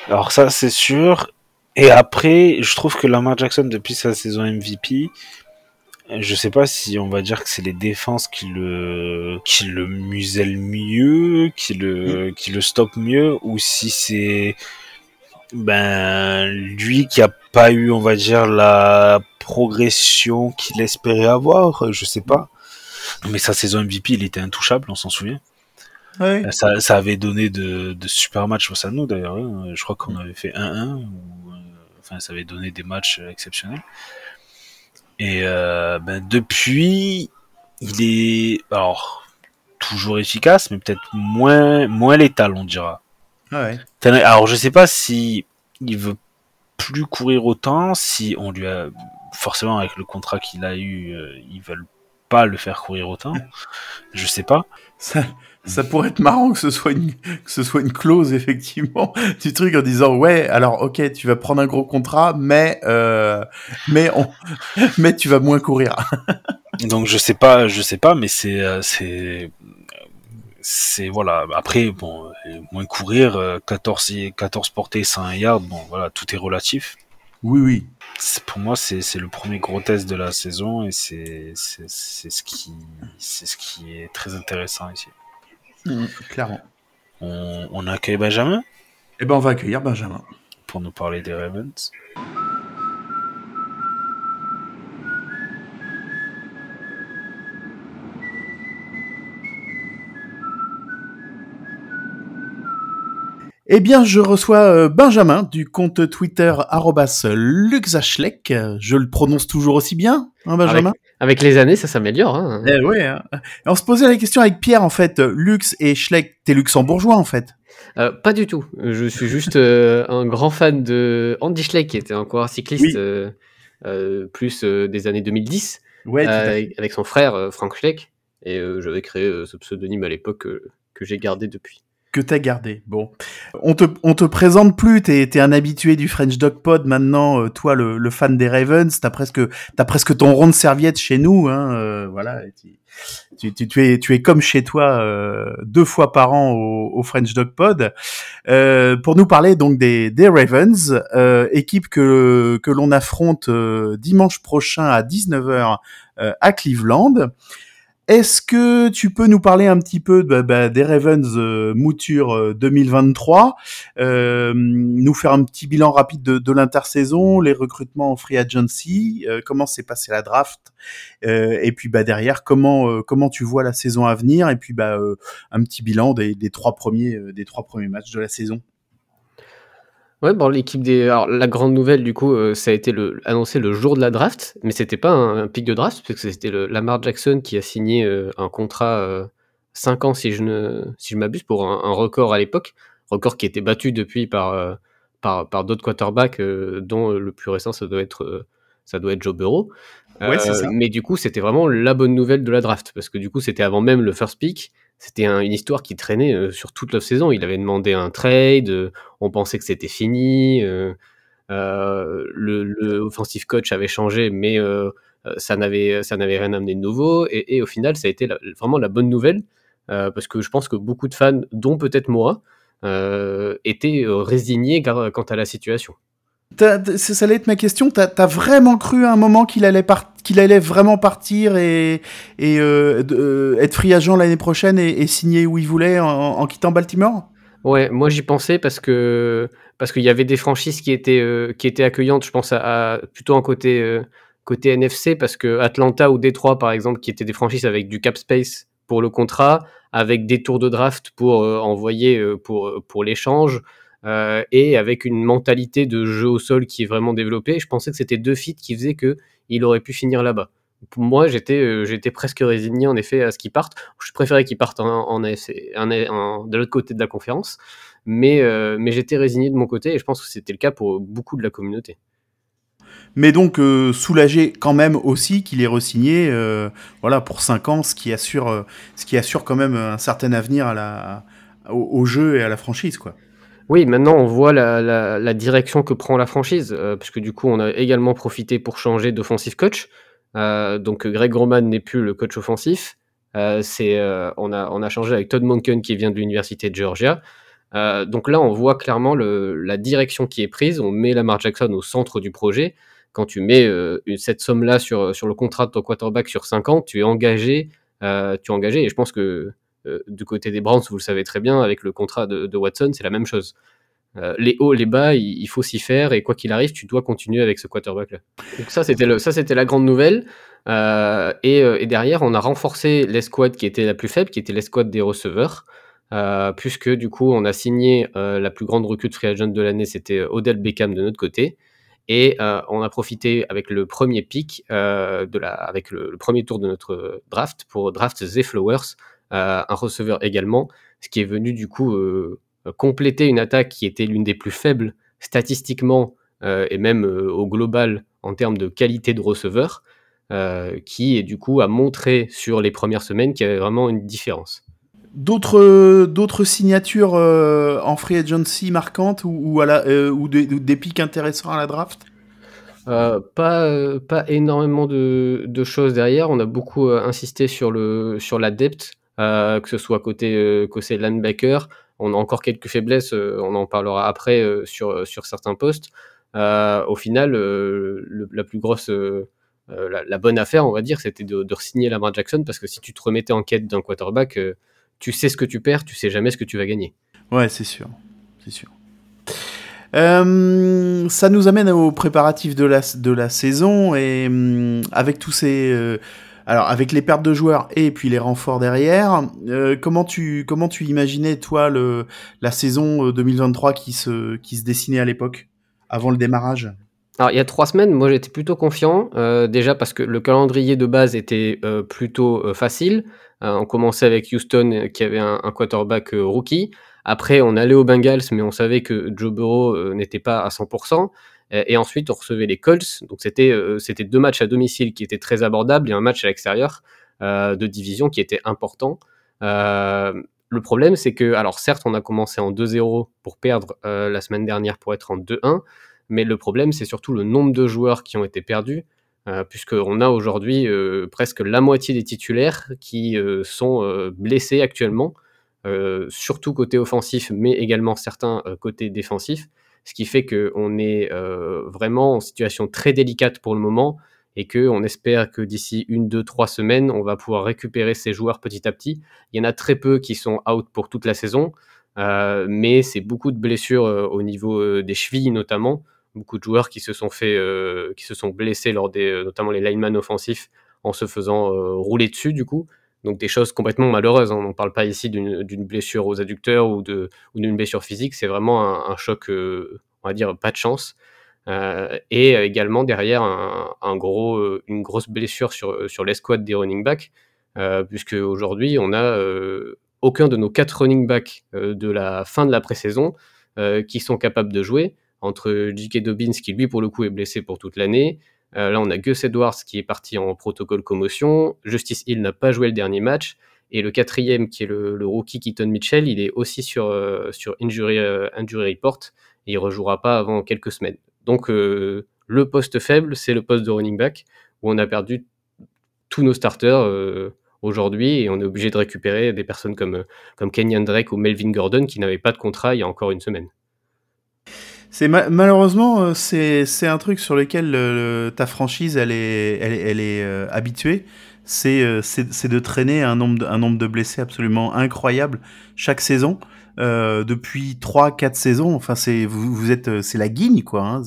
Alors ça c'est sûr. Et après, je trouve que Lamar Jackson depuis sa saison MVP, je sais pas si on va dire que c'est les défenses qui le qui le musellent mieux, qui le qui le stoppent mieux, ou si c'est ben lui qui a pas eu, on va dire, la progression qu'il espérait avoir, je sais pas. Mais sa saison MVP, il était intouchable, on s'en souvient. Ouais. Ça, ça avait donné de, de super matchs face à nous d'ailleurs. Hein. Je crois qu'on avait fait 1-1. Enfin, ça avait donné des matchs exceptionnels. Et euh, ben, depuis, il est alors toujours efficace, mais peut-être moins moins létal, on dira. Ah ouais. Alors je sais pas si il veut plus courir autant, si on lui a forcément avec le contrat qu'il a eu, euh, ils veulent pas le faire courir autant. Je sais pas. Ça, ça pourrait être marrant que ce soit une que ce soit une clause effectivement du truc en disant ouais alors ok tu vas prendre un gros contrat mais euh, mais on mais tu vas moins courir. Donc je sais pas je sais pas mais c'est euh, c'est c'est voilà après bon moins courir 14 14 portées 100 yards bon voilà tout est relatif. Oui oui. Pour moi c'est le premier gros test de la saison et c'est c'est c'est ce qui c'est ce qui est très intéressant ici. Mmh, clairement. On, on, accueille Benjamin? Eh ben, on va accueillir Benjamin. Pour nous parler des Ravens. Eh bien, je reçois euh, Benjamin du compte Twitter @luxachlek. Je le prononce toujours aussi bien, hein, Benjamin? Avec, avec, les années, ça s'améliore. Hein. Eh ouais. Hein. On se posait la question avec Pierre, en fait. Lux et Schleck, t'es luxembourgeois, en fait? Euh, Pas du tout. Je suis juste euh, un grand fan de Andy Schleck, qui était un coureur cycliste oui. euh, euh plus des années 2010, ouais, avec son frère Frank Schleck. Et j'avais créé ce pseudonyme à l'époque que j'ai gardé depuis que t'as gardé. Bon, on te, on te présente plus. T'es, es un habitué du French Dog Pod maintenant. Euh, toi, le, le, fan des Ravens, t'as presque, t'as presque ton rond de serviette chez nous. Hein, euh, voilà. Tu, tu, tu, es, tu es comme chez toi euh, deux fois par an au, au French Dog Pod euh, pour nous parler donc des, des Ravens, euh, équipe que que l'on affronte dimanche prochain à 19h à Cleveland. Est-ce que tu peux nous parler un petit peu bah, bah, des Ravens euh, mouture 2023, euh, euh, nous faire un petit bilan rapide de, de l'intersaison, les recrutements en free agency, euh, comment s'est passé la draft, et puis bah, derrière comment comment tu vois la saison à venir, et puis bah, un petit bilan des, des trois premiers des trois premiers matchs de la saison. Ouais, bon, l'équipe des. Alors, la grande nouvelle, du coup, euh, ça a été le... annoncé le jour de la draft, mais c'était pas un, pic de draft, parce que c'était le... Lamar Jackson qui a signé euh, un contrat 5 euh, ans, si je ne si je m'abuse, pour un, record à l'époque, record qui était battu depuis par, par, par d'autres quarterbacks, dont le plus récent, ça doit être, ça doit être Joe Burrow. Ouais, ça. Mais du coup, c'était vraiment la bonne nouvelle de la draft, parce que du coup, c'était avant même le first pick c'était une histoire qui traînait euh, sur toute la saison. Il avait demandé un trade, euh, on pensait que c'était fini. Euh, offensive coach avait changé, mais ça n'avait ça n'avait rien amené de nouveau. Et, au final, ça a été vraiment la bonne nouvelle parce que je pense que beaucoup de fans, dont peut-être moi, étaient résignés quant à la situation. Ça allait être ma question. T'as as vraiment cru à un moment qu'il allait, qu'il allait vraiment partir et, euh, euh, être free agent l'année prochaine et, signer où il voulait en, quittant Baltimore? Ouais, moi j'y pensais parce que parce qu'il y avait des franchises qui étaient euh, qui étaient accueillantes. Je pense à, plutôt un côté côté NFC parce que Atlanta ou Détroit par exemple, qui étaient des franchises avec du cap space pour le contrat, avec des tours de draft pour envoyer pour pour l'échange. Euh, et avec une mentalité de jeu au sol qui est vraiment développée. Je pensais que c'était deux feats qui faisaient que il aurait pu finir là-bas. Moi, j'étais euh, presque résigné en effet à ce qu'il parte. Je préférais qu'il parte en, de l'autre côté de la conférence, mais euh, mais j'étais résigné de mon côté et je pense que c'était le cas pour beaucoup de la communauté mais donc soulagé quand même aussi qu'il ait resigné voilà pour 5 ans ce qui assure ce qui assure quand même un certain avenir la au, jeu et à la franchise quoi. Oui, maintenant on voit la, direction que prend la franchise, euh, puisque du coup on a également profité pour changer d'offensive coach. Euh, donc Greg Roman n'est plus le coach offensif. Euh, on, a, changé avec Todd Monken qui vient de l'université de Georgia. donc là on voit clairement la direction qui est prise. On met Lamar Jackson au centre du projet. Quand tu mets cette somme-là sur, sur le contrat de ton quarterback sur 5 ans, tu es engagé. tu es engagé et je pense que du côté des Browns, vous le savez très bien, avec le contrat de, Watson, c'est la même chose. Euh, les hauts, les bas, il, faut s'y faire et quoi qu'il arrive, tu dois continuer avec ce quarterback-là. Donc ça, c'était ça, c'était la grande nouvelle. Euh, et, derrière, on a renforcé l'escouade qui était la plus faible, qui était l'escouade des receveurs, puisque du coup, on a signé la plus grande recrue de free agent de l'année, c'était Odell Beckham de notre côté. Et on a profité avec le premier pick, de la, avec le, le, premier tour de notre draft pour draft The Flowers, un receveur également, ce qui est venu du coup euh, compléter une attaque qui était l'une des plus faibles statistiquement euh, et même euh, au global en termes de qualité de receveur, qui du coup a montré sur les premières semaines qu'il y avait vraiment une différence. D'autres d'autres signatures en free agency marquantes ou, à la, ou, des pics intéressants à la draft? Pas, pas énormément de, de, choses derrière. On a beaucoup insisté sur, le, sur la depth euh, que ce soit côté, euh, côté linebacker. On a encore quelques faiblesses, euh, on en parlera après sur, sur certains postes. au final, la plus grosse, la, bonne affaire, on va dire, c'était de, de signer Lamar Jackson parce que si tu te remettais en quête d'un quarterback, tu sais ce que tu perds, tu sais jamais ce que tu vas gagner. Ouais, c'est sûr, c'est sûr. ça nous amène aux préparatifs de la, de la saison et hum, avec tous ces, alors avec les pertes de joueurs et puis les renforts derrière, euh, comment tu comment tu imaginais toi le la saison 2023 euh, qui se qui se dessinait à l'époque avant le démarrage? Alors il y a trois semaines, moi j'étais plutôt confiant, euh, déjà parce que le calendrier de base était plutôt facile. on commençait avec Houston qui avait un, un quarterback rookie. Après on allait aux Bengals, mais on savait que Joe Burrow n'était pas à 100%. Euh, et ensuite, on recevait les Colts. Donc, c'était euh, c'était deux matchs à domicile qui étaient très abordables et un match à l'extérieur euh, de division qui était important. le problème, c'est que, alors certes, on a commencé en 2-0 pour perdre la semaine dernière pour être en 2-1, mais le problème, c'est surtout le nombre de joueurs qui ont été perdus, puisqu'on a aujourd'hui presque la moitié des titulaires qui sont blessés actuellement, surtout côté offensif, mais également certains côté défensif ce qui fait qu'on est euh, vraiment en situation très délicate pour le moment et que on espère que d'ici une, deux, trois semaines, on va pouvoir récupérer ces joueurs petit à petit. Il y en a très peu qui sont out pour toute la saison, euh, mais c'est beaucoup de blessures euh, au niveau des chevilles notamment. Beaucoup de joueurs qui se sont fait, blessés lors des, notamment les linemen offensifs, en se faisant rouler dessus du coup. Donc des choses complètement malheureuses. Hein. On ne parle pas ici d'une blessure aux adducteurs ou d'une blessure physique. C'est vraiment un, choc, on va dire, pas de chance. Euh, et également derrière euh, une grosse blessure sur, l'escouade des running backs, euh, puisque aujourd'hui on a aucun de nos quatre running backs de la fin de la pré-saison qui sont capables de jouer, entre J.K. Dobbins qui lui pour le coup est blessé pour toute l'année, là on a Gus Edwards qui est parti en protocole commotion, Justice Hill n'a pas joué le dernier match, et le quatrième, qui est le, rookie Keaton Mitchell, il est aussi sur, sur injury, injury report il rejouera pas avant quelques semaines. Donc euh, le poste faible, c'est le poste de running back où on a perdu tous nos starters euh, aujourd'hui et on est obligé de récupérer des personnes comme, comme Kenyan Drake ou Melvin Gordon qui n'avaient pas de contrat il y a encore une semaine. C'est malheureusement euh, c'est un truc sur lequel ta franchise elle est elle, elle est habituée. C'est de traîner un nombre de, un nombre de blessés absolument incroyable chaque saison. Euh, depuis trois quatre saisons. Enfin, c'est vous, vous êtes, euh, c'est la guigne quoi. Hein.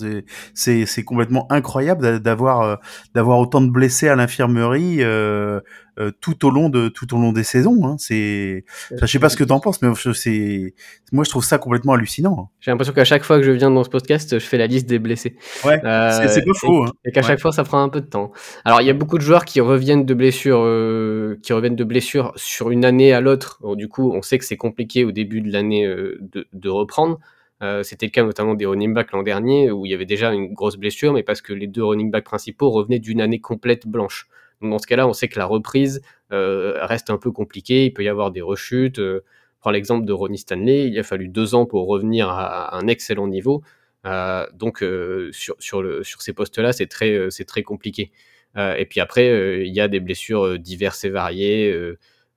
C'est c'est complètement incroyable d'avoir euh, d'avoir autant de blessés à l'infirmerie. Euh, euh, tout au long de tout au long des saisons. Hein. C'est, je sais pas ce que tu en penses, mais c'est, moi je trouve ça complètement hallucinant. Hein. J'ai l'impression qu'à chaque fois que je viens dans ce podcast, je fais la liste des blessés. Ouais, euh, c'est pas faux. Et, hein. et qu'à chaque fois, ça prend un peu de temps. Alors il y a beaucoup de joueurs qui reviennent de blessures, euh, qui reviennent de blessures sur une année à l'autre. Du coup, on sait que c'est compliqué au début de l'année euh, de, de, reprendre. Euh, c'était le cas notamment des running backs l'an dernier où il y avait déjà une grosse blessure, mais parce que les deux running backs principaux revenaient d'une année complète blanche. Dans ce cas-là, on sait que la reprise euh, reste un peu compliquée. Il peut y avoir des rechutes. Euh, prends l'exemple de Ronnie Stanley. Il a fallu deux ans pour revenir à, un excellent niveau. Euh, donc sur, sur, le, sur ces postes-là, c'est très, c'est très compliqué. et puis après, il y a des blessures diverses et variées,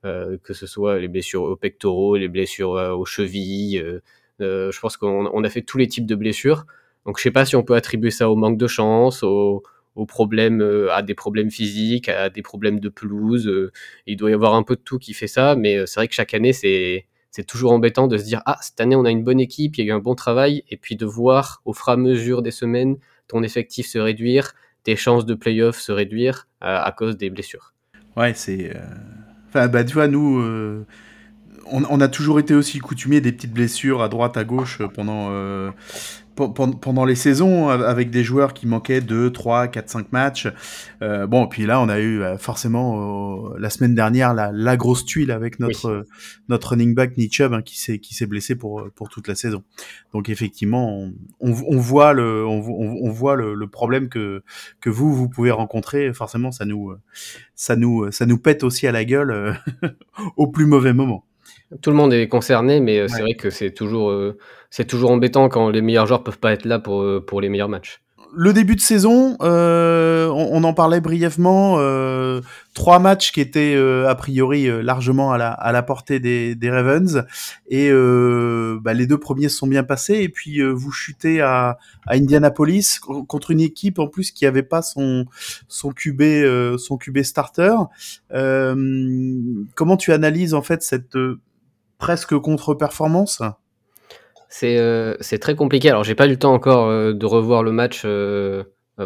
que ce soit les blessures aux pectoraux, les blessures aux chevilles. je pense qu'on on a fait tous les types de blessures. Donc je sais pas si on peut attribuer ça au manque de chance, au, aux problèmes, euh, à des problèmes physiques, à des problèmes de pelouse. Euh, il doit y avoir un peu de tout qui fait ça, mais euh, c'est vrai que chaque année, c'est c'est toujours embêtant de se dire ah cette année on a une bonne équipe, il y a eu un bon travail, et puis de voir au fur et à mesure des semaines ton effectif se réduire, tes chances de playoff se réduire à cause des blessures. Ouais, c'est. Enfin, bah, tu vois, nous, on, a toujours été aussi coutumiers des petites blessures à droite, à gauche pendant, pendant les saisons avec des joueurs qui manquaient 2, 3, 4, 5 matchs. Euh, bon, puis là, on a eu euh, forcément euh, la semaine dernière la, la, grosse tuile avec notre notre running back Nick hein, qui s'est blessé pour pour toute la saison. Donc effectivement, on, on, voit le on, on voit le, le, problème que que vous vous pouvez rencontrer. Forcément, ça nous ça nous ça nous pète aussi à la gueule au plus mauvais moment. Tout le monde est concerné, mais c'est vrai que c'est toujours c'est toujours embêtant quand les meilleurs joueurs peuvent pas être là pour, euh, pour les meilleurs matchs. Le début de saison, euh, on, en parlait brièvement, euh, trois matchs qui étaient euh, a priori euh, largement à la, à la portée des, des Ravens, et bah, les deux premiers se sont bien passés, et puis vous chutez à, à Indianapolis contre une équipe en plus qui avait pas son son QB son QB starter. comment tu analyses en fait cette presque contre-performance? Euh, c'est très compliqué. Alors, j'ai pas eu le temps encore euh, de revoir le match euh,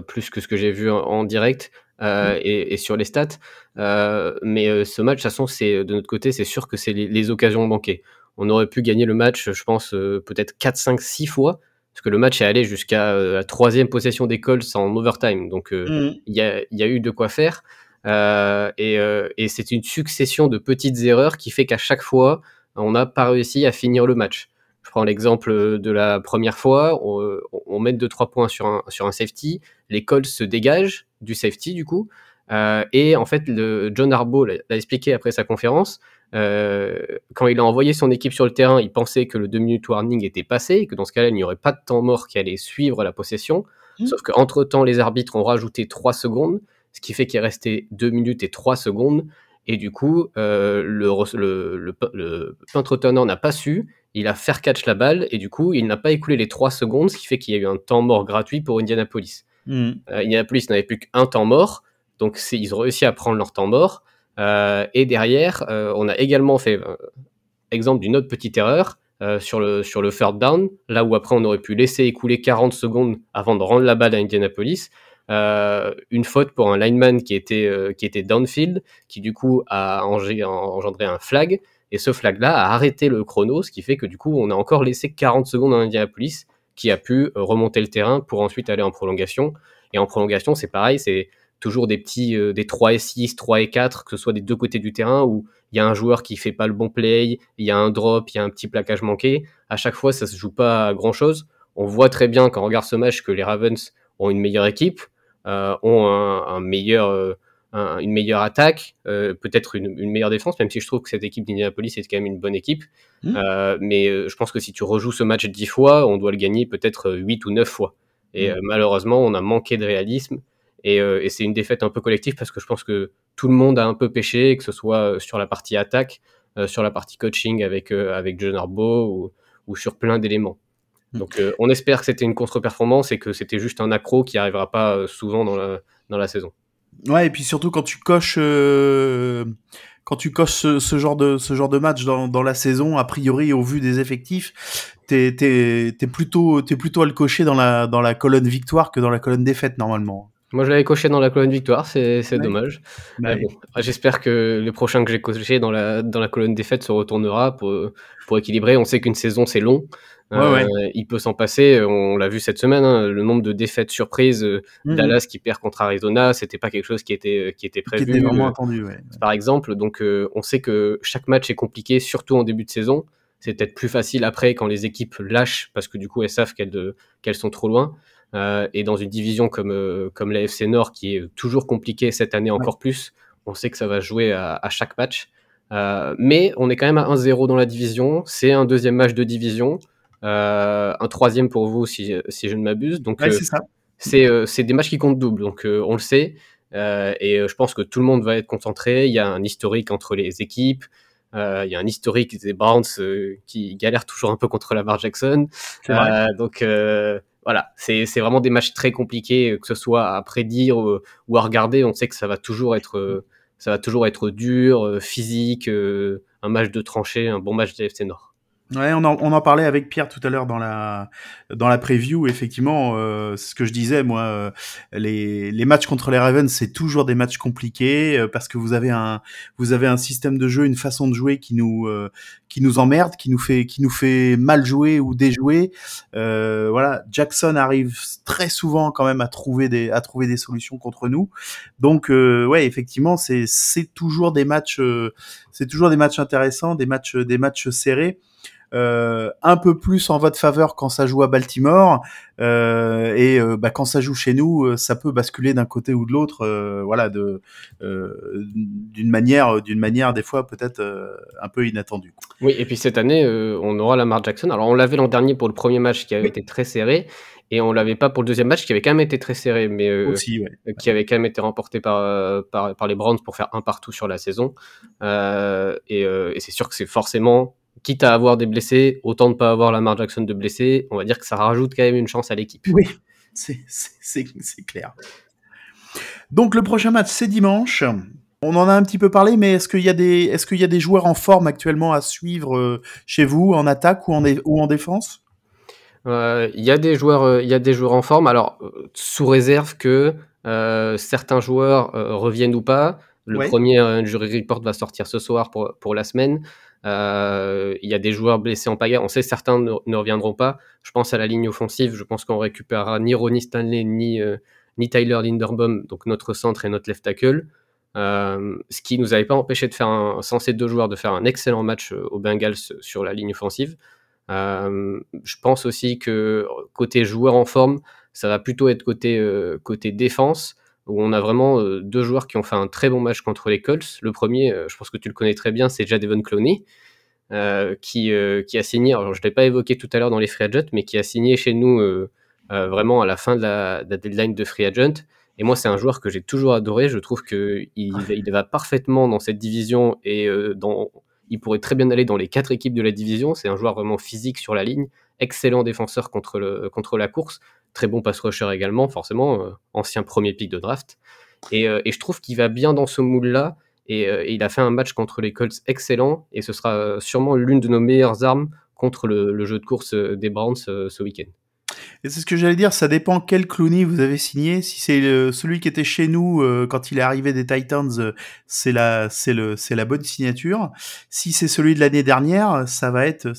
plus que ce que j'ai vu en, direct mmh. et, et, sur les stats. mais ce match, de toute façon, de notre côté, c'est sûr que c'est les, les, occasions manquées. On aurait pu gagner le match, je pense, peut-être 4, 5, 6 fois. Parce que le match est allé jusqu'à la troisième possession des Colts en overtime. Donc, mmh. il y, a, y, a, eu de quoi faire. et, et c'est une succession de petites erreurs qui fait qu'à chaque fois, on n'a pas réussi à finir le match. Je prends l'exemple de la première fois, on, on met 2-3 points sur un, sur un safety, les Colts se dégagent du safety du coup, euh, et en fait, le, John Harbaugh l'a expliqué après sa conférence, euh, quand il a envoyé son équipe sur le terrain, il pensait que le 2 minutes warning était passé, et que dans ce cas-là, il n'y aurait pas de temps mort qui allait suivre la possession, mmh. sauf qu'entre-temps, les arbitres ont rajouté 3 secondes, ce qui fait qu'il est resté 2 minutes et 3 secondes, et du coup, euh, le, le, le, le peintre n'a pas su, il a fair catch la balle et du coup, il n'a pas écoulé les 3 secondes, ce qui fait qu'il y a eu un temps mort gratuit pour Indianapolis. Mm. Indianapolis n'avait plus qu'un temps mort, donc ils ont réussi à prendre leur temps mort. et derrière, on a également fait exemple d'une autre petite erreur. sur, le, sur le third down, là où après on aurait pu laisser écouler 40 secondes avant de rendre la balle à Indianapolis. Euh, une faute pour un lineman qui était, euh, qui était downfield, qui du coup a engendré un flag, et ce flag-là a arrêté le chrono, ce qui fait que du coup on a encore laissé 40 secondes à Indianapolis, qui a pu euh, remonter le terrain pour ensuite aller en prolongation. Et en prolongation, c'est pareil, c'est toujours des petits des 3 et 6, 3 et 4, que ce soit des deux côtés du terrain, où il y a un joueur qui fait pas le bon play, il y a un drop, il y a un petit plaquage manqué. À chaque fois, ça se joue pas grand chose. On voit très bien quand on regarde ce match que les Ravens ont une meilleure équipe, euh, ont un, meilleur euh, une meilleure attaque, euh, peut-être une, meilleure défense, même si je trouve que cette équipe d'Indianapolis est quand même une bonne équipe. Mmh. mais je pense que si tu rejoues ce match dix fois, on doit le gagner peut-être huit ou neuf fois. Et mmh. malheureusement, on a manqué de réalisme. Et, c'est une défaite un peu collective parce que je pense que tout le monde a un peu pêché, que ce soit sur la partie attaque, sur la partie coaching avec, avec John Arbo ou, ou sur plein d'éléments. Mm. Donc euh, on espère que c'était une contre-performance et que c'était juste un accro qui arrivera pas euh, souvent dans la, dans la saison. Ouais, et puis surtout quand tu coches, euh, quand tu coches ce, genre de, ce genre de match dans, dans la saison, a priori, au vu des effectifs, t'es es, plutôt, es plutôt à le cocher dans la, dans la colonne victoire que dans la colonne défaite normalement. Moi, je l'avais coché dans la colonne victoire, c'est dommage. Bah bon, j'espère que le prochain que j'ai coché dans la, dans la colonne défaite se retournera pour, pour équilibrer. On sait qu'une saison, c'est long. Euh, il peut s'en passer. On l'a vu cette semaine, hein, le nombre de défaites surprises. Euh, mmh Dallas qui perd contre Arizona, c'était pas quelque chose qui était, euh, qui était prévu. Qui était vraiment attendu, Par exemple, donc on sait que chaque match est compliqué, surtout en début de saison. C'est peut-être plus facile après quand les équipes lâchent parce que du coup elles savent qu'elles qu'elles sont trop loin. et dans une division comme, comme la FC Nord qui est toujours compliquée cette année encore plus, on sait que ça va jouer à, à chaque match. mais on est quand même à 1-0 dans la division. C'est un deuxième match de division. Euh, un troisième pour vous si, si je ne m'abuse. Donc euh, c'est ça. Euh, c'est des matchs qui comptent double, donc on le sait. et je pense que tout le monde va être concentré. Il y a un historique entre les équipes. il y a un historique des Browns qui galèrent toujours un peu contre Lamar Jackson. donc voilà, c'est vraiment des matchs très compliqués, que ce soit à prédire ou, à regarder. On sait que ça va toujours être, ça va toujours être dur, physique, un match de tranchée, un bon match de FC Nord. Ouais, on en, on en, parlait avec Pierre tout à l'heure dans la dans la preview. Effectivement, euh, ce que je disais, moi, euh, les, les matchs contre les Ravens, c'est toujours des matchs compliqués euh, parce que vous avez un vous avez un système de jeu, une façon de jouer qui nous euh, qui nous emmerde, qui nous fait qui nous fait mal jouer ou déjouer. voilà, Jackson arrive très souvent quand même à trouver des à trouver des solutions contre nous. Donc ouais, effectivement, c'est c'est toujours des matchs c'est toujours des matchs intéressants, des matchs des matchs serrés. Euh, un peu plus en votre faveur quand ça joue à Baltimore euh, et euh, bah, quand ça joue chez nous, ça peut basculer d'un côté ou de l'autre, voilà, de d'une manière, d'une manière des fois peut-être un peu inattendue. Oui, et puis cette année, on aura Lamar Jackson. Alors on l'avait l'an dernier pour le premier match qui avait été très serré. Et on l'avait pas pour le deuxième match qui avait quand même été très serré, mais Aussi, qui avait quand même été remporté par, par, par, les Browns pour faire un partout sur la saison. et, et c'est sûr que c'est forcément quitte à avoir des blessés, autant ne pas avoir Lamar Jackson de blessés, on va dire que ça rajoute quand même une chance à l'équipe. Oui, c'est clair. Donc le prochain match, c'est dimanche. On en a un petit peu parlé, mais est-ce qu'il y, a des, est qu'il y a des joueurs en forme actuellement à suivre euh, chez vous, en attaque ou en, ou en défense? Euh, Il y, a des joueurs, euh, il y a des joueurs en forme, alors sous réserve que certains joueurs reviennent ou pas. Le premier jury report va sortir ce soir pour, pour la semaine. Euh, il y a des joueurs blessés en pagaille. On sait certains ne, reviendront pas. Je pense à la ligne offensive. Je pense qu'on récupérera ni Ronnie Stanley ni, euh, ni Tyler Linderbaum, donc notre centre et notre left tackle. Euh, ce qui nous avait pas empêché de faire un, sans ces deux joueurs de faire un excellent match au Bengals sur la ligne offensive. je pense aussi que côté joueur en forme, ça va plutôt être côté défense où on a vraiment euh, deux joueurs qui ont fait un très bon match contre les Colts. Le premier, euh, je pense que tu le connais très bien, c'est Jadevon Clowney, euh, qui, qui a signé, alors je ne l'ai pas évoqué tout à l'heure dans les free agents, mais qui a signé chez nous vraiment à la fin de la, deadline de free agent. Et moi, c'est un joueur que j'ai toujours adoré. Je trouve qu'il il va parfaitement dans cette division et dans, il pourrait très bien aller dans les quatre équipes de la division. C'est un joueur vraiment physique sur la ligne, excellent défenseur contre, le, contre la course, très bon pass rusher également, forcément, ancien premier pick de draft. Et, et je trouve qu'il va bien dans ce moule-là. Et, il a fait un match contre les Colts excellent. Et ce sera sûrement l'une de nos meilleures armes contre le, jeu de course des Browns ce week-end. Et c'est ce que j'allais dire, ça dépend quel Clooney vous avez signé. Si c'est celui qui était chez nous euh, quand il est arrivé des Titans, euh, c'est la, c'est la bonne signature. Si c'est celui de l'année dernière, ça va être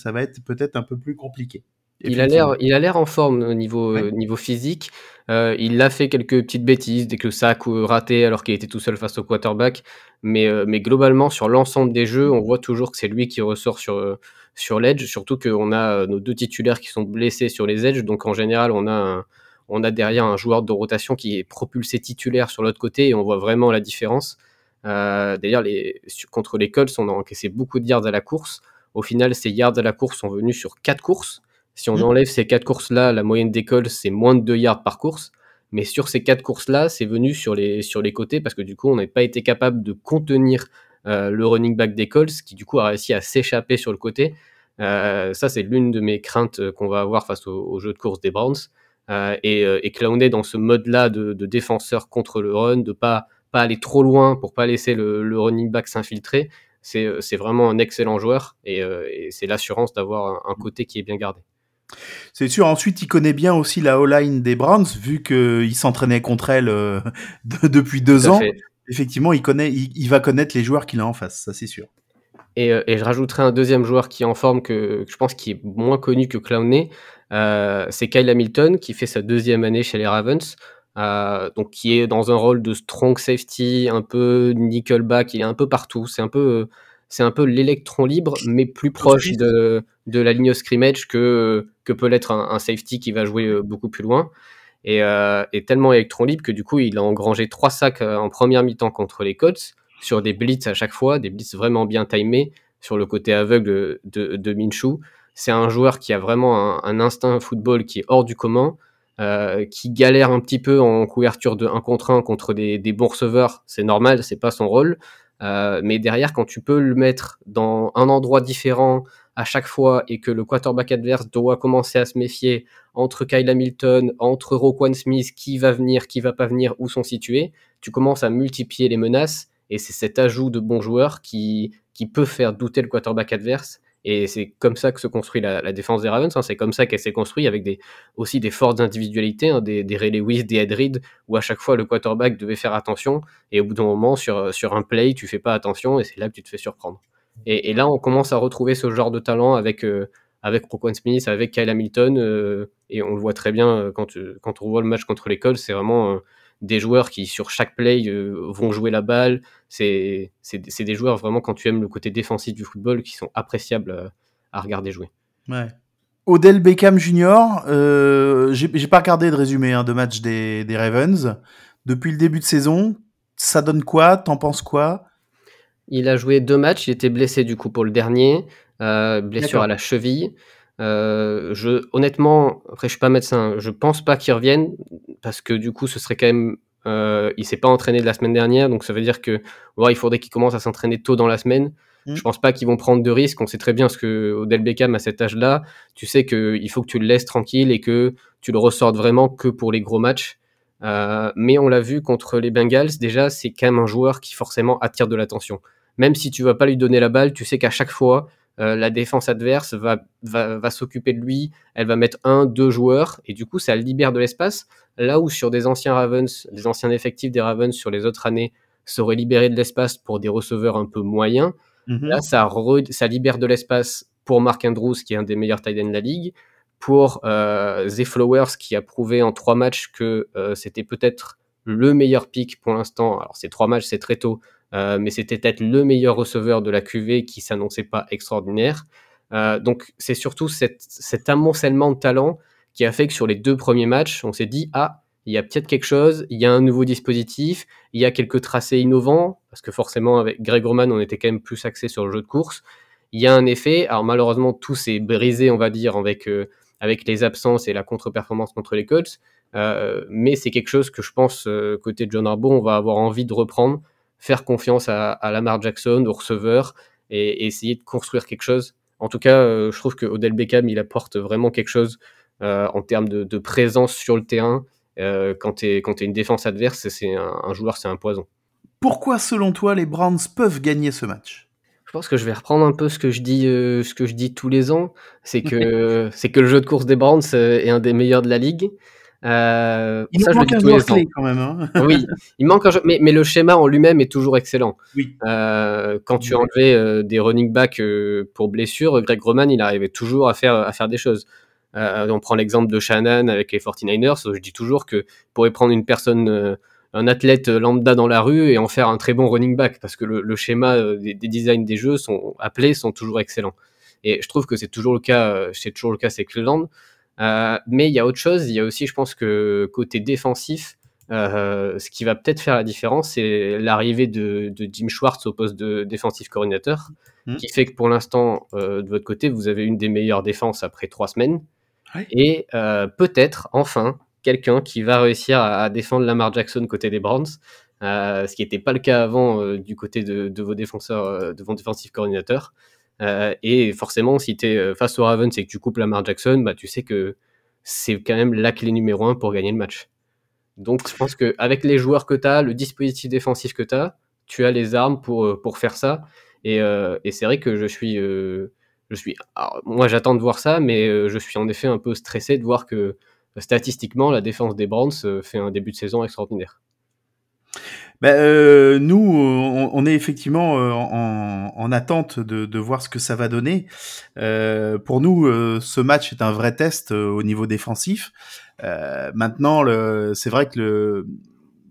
peut-être un peu plus compliqué. Il a l'air, il a l'air en forme au niveau, niveau physique. Euh, il a fait quelques petites bêtises, dès que le sac raté alors qu'il était tout seul face au quarterback. Mais, mais globalement, sur l'ensemble des jeux, on voit toujours que c'est lui qui ressort sur, sur l'edge, surtout qu'on a euh, nos deux titulaires qui sont blessés sur les edges, donc en général on a, on a derrière un joueur de rotation qui est propulsé titulaire sur l'autre côté et on voit vraiment la différence. Euh, D'ailleurs, les, contre les Colts, on a encaissé beaucoup de yards à la course. Au final, ces yards à la course sont venus sur quatre courses. Si on mmh. enlève ces quatre courses-là, la moyenne des c'est moins de 2 yards par course. Mais sur ces quatre courses-là, c'est venu sur les, sur les côtés parce que du coup, on n'a pas été capable de contenir euh, le running back des Colts, qui du coup a réussi à s'échapper sur le côté. Euh, ça, c'est l'une de mes craintes euh, qu'on va avoir face au, jeu de course des Browns. et, et est dans ce mode-là de, défenseur contre le run, de pas pas aller trop loin pour pas laisser le, running back s'infiltrer. C'est vraiment un excellent joueur et, c'est l'assurance d'avoir un, côté qui est bien gardé. C'est sûr. Ensuite, il connaît bien aussi la O-line des Browns, vu qu'il s'entraînait contre elle depuis deux ans effectivement, il, connaît, il, va connaître les joueurs qu'il a en face, ça c'est sûr. Et, euh, et, je rajouterai un deuxième joueur qui est en forme, que, je pense qui est moins connu que Clowney, euh, c'est Kyle Hamilton, qui fait sa deuxième année chez les Ravens, euh, donc qui est dans un rôle de strong safety, un peu nickelback, il est un peu partout, c'est un peu, c'est un peu l'électron libre, mais plus proche de, de la ligne scrimmage que, que peut l'être un, un, safety qui va jouer beaucoup plus loin et, euh, tellement électron libre que du coup il a engrangé trois sacs euh, en première mi-temps contre les Colts sur des blitz à chaque fois, des blitz vraiment bien timés sur le côté aveugle de, de Minshew. C'est un joueur qui a vraiment un, instinct football qui est hors du commun, euh, qui galère un petit peu en couverture de 1 contre 1 contre des, des bons receveurs, c'est normal, c'est pas son rôle. Euh, mais derrière, quand tu peux le mettre dans un endroit différent, à chaque fois et que le quarterback adverse doit commencer à se méfier entre Kyle Hamilton, entre Roquan Smith, qui va venir, qui va pas venir, où sont situés, tu commences à multiplier les menaces et c'est cet ajout de bons joueurs qui, qui peut faire douter le quarterback adverse. Et c'est comme ça que se construit la, défense des Ravens. Hein. C'est comme ça qu'elle s'est construite avec des, aussi des fortes individualités, hein, des, des Ray Lewis, des Ed Reed, où à chaque fois le quarterback devait faire attention. Et au bout d'un moment, sur, sur un play, tu fais pas attention et c'est là que tu te fais surprendre. Et, là, on commence à retrouver ce genre de talent avec, euh, avec Roquan Smith, avec Kyle Hamilton. Euh, et on le voit très bien euh, quand, quand on voit le match contre l'école. C'est vraiment des joueurs qui, sur chaque play, vont jouer la balle. C'est des joueurs vraiment, quand tu aimes le côté défensif du football, qui sont appréciables à regarder jouer. Ouais. Odell Beckham Jr., euh, j'ai pas regardé de résumé hein, de match des Ravens. Depuis le début de saison, ça donne quoi? T'en penses quoi? Il a joué deux matchs, il était blessé du coup pour le dernier, euh, blessure à la cheville. Euh, je, honnêtement, après je suis pas médecin, je pense pas qu'il revienne parce que du coup ce serait quand même, euh, il s'est pas entraîné de la semaine dernière, donc ça veut dire que il faudrait qu'il commence à s'entraîner tôt dans la semaine. Mmh. Je pense pas qu'ils vont prendre de risques. On sait très bien ce que Odell Beckham à cet âge-là, tu sais qu'il faut que tu le laisses tranquille et que tu le ressortes vraiment que pour les gros matchs. Euh, mais on l'a vu contre les Bengals, déjà, c'est quand même un joueur qui forcément attire de l'attention. Même si tu vas pas lui donner la balle, tu sais qu'à chaque fois, euh, la défense adverse va, va, s'occuper de lui, elle va mettre un, deux joueurs, et du coup, ça libère de l'espace. Là où sur des anciens Ravens, des anciens effectifs des Ravens sur les autres années, ça aurait libéré de l'espace pour des receveurs un peu moyens. Mhm. Là, ça, ça libère de l'espace pour Mark Andrews, qui est un des meilleurs tight ends de la ligue, pour euh, Zay Flowers, qui a prouvé en trois matchs que euh, c'était peut-être le meilleur pick pour l'instant. Alors, ces trois matchs, c'est très tôt, euh, mais c'était peut-être le meilleur receveur de la QV qui s'annonçait pas extraordinaire. Euh, donc, c'est surtout cet amoncellement de talent qui a fait que sur les deux premiers matchs, on s'est dit, ah, il y a peut-être quelque chose, il y a un nouveau dispositif, il y a quelques tracés innovants, parce que forcément, avec Greg Roman, on était quand même plus axé sur le jeu de course. Il y a un effet, alors malheureusement, tout s'est brisé, on va dire, avec avec les absences et la contre-performance contre les Colts. Euh, mais c'est quelque chose que je pense, euh, côté John Harbaugh, on va avoir envie de reprendre, faire confiance à, Lamar Jackson, au receveur, et, essayer de construire quelque chose En tout cas, je trouve que Odell Beckham, il apporte vraiment quelque chose en termes de, présence sur le terrain. quand tu es, une défense adverse, c'est un, joueur, c'est un poison. Pourquoi, selon toi, les Browns peuvent gagner ce match? Je pense que je vais reprendre un peu ce que je dis, ce que je dis tous les ans. C'est que, c'est que le jeu de course des Browns est un des meilleurs de la ligue. Euh, il ça, manque un joueur clé quand même. Hein. oui, il manque un jeu, mais, mais, le schéma en lui-même est toujours excellent. Oui. Euh, quand tu enlevais euh, des running backs pour blessure, Greg Roman, il arrivait toujours à faire, à faire des choses. On prend l'exemple de Shannon avec les 49ers. Je dis toujours que pourrait prendre une personne, un athlète lambda dans la rue et en faire un très bon running back parce que le, le schéma des, des, designs des jeux sont appelés sont toujours excellents. Et je trouve que c'est toujours le cas, c'est toujours le cas, c'est Cleveland. Euh, mais il y a autre chose, il y a aussi, je pense que côté défensif, euh, ce qui va peut-être faire la différence, c'est l'arrivée de, de, Jim Schwartz au poste de défensif coordinateur, mmh. qui fait que pour l'instant, euh, de votre côté, vous avez une des meilleures défenses après trois semaines, et euh, peut-être enfin quelqu'un qui va réussir à, à, défendre Lamar Jackson côté des Browns, ce qui n'était pas le cas avant du côté de, de, vos défenseurs, de vos défensifs coordinateurs. Euh, et forcément, si tu es euh, face au Ravens et que tu coupes Lamar Jackson, bah, tu sais que c'est quand même la clé numéro un pour gagner le match. Donc je pense qu'avec les joueurs que tu as, le dispositif défensif que tu as, tu as les armes pour, euh, pour faire ça. Et, et c'est vrai que je suis... je suis moi j'attends de voir ça, mais je suis en effet un peu stressé de voir que statistiquement, la défense des Browns fait un début de saison extraordinaire. Ben, euh, nous, on, est effectivement euh, en, en, attente de, de, voir ce que ça va donner. Euh, pour nous, euh, ce match est un vrai test euh, au niveau défensif. maintenant, c'est vrai que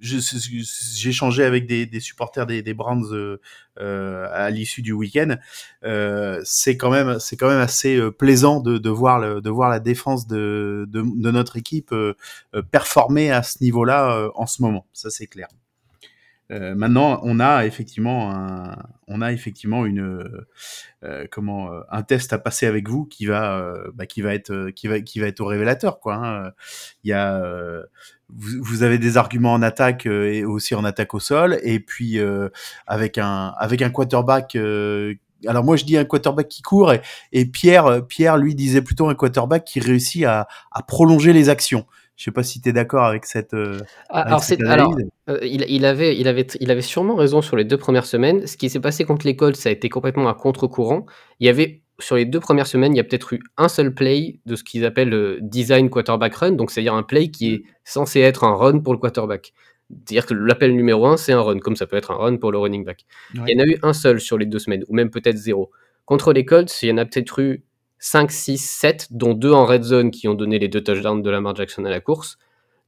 j'ai échangé avec des, des, supporters des, des Browns à l'issue du week-end. c'est quand même, c'est quand même assez plaisant de, de voir le, de voir la défense de, de, de notre équipe performer à ce niveau-là en ce moment. Ça, c'est clair. Euh, maintenant, on a effectivement un, on a effectivement une, euh, comment, euh, un test à passer avec vous qui va, bah, qui va être, qui va, qui va être au révélateur, quoi. Hein. Il y a, vous, avez des arguments en attaque et aussi en attaque au sol, et puis avec un, avec un quarterback. alors moi je dis un quarterback qui court et, Pierre, Pierre lui disait plutôt un quarterback qui réussit à prolonger les actions. Je sais pas si tu es d'accord avec cette. Euh, ah, alors, alors euh, il, il, avait, il, avait, il avait sûrement raison sur les deux premières semaines. Ce qui s'est passé contre l'école, ça a été complètement à contre-courant. Il y avait sur les deux premières semaines, il y a peut-être eu un seul play de ce qu'ils appellent le design quarterback run. Donc, c'est-à-dire un play qui est censé être un run pour le quarterback. C'est-à-dire que l'appel numéro un, c'est un run, comme ça peut être un run pour le running back. Il y en a eu un seul sur les deux semaines, ou même peut-être zéro. Contre les Colts, il y en a peut-être eu 5, 6, 7, dont deux en red zone qui ont donné les deux touchdowns de Lamar Jackson à la course.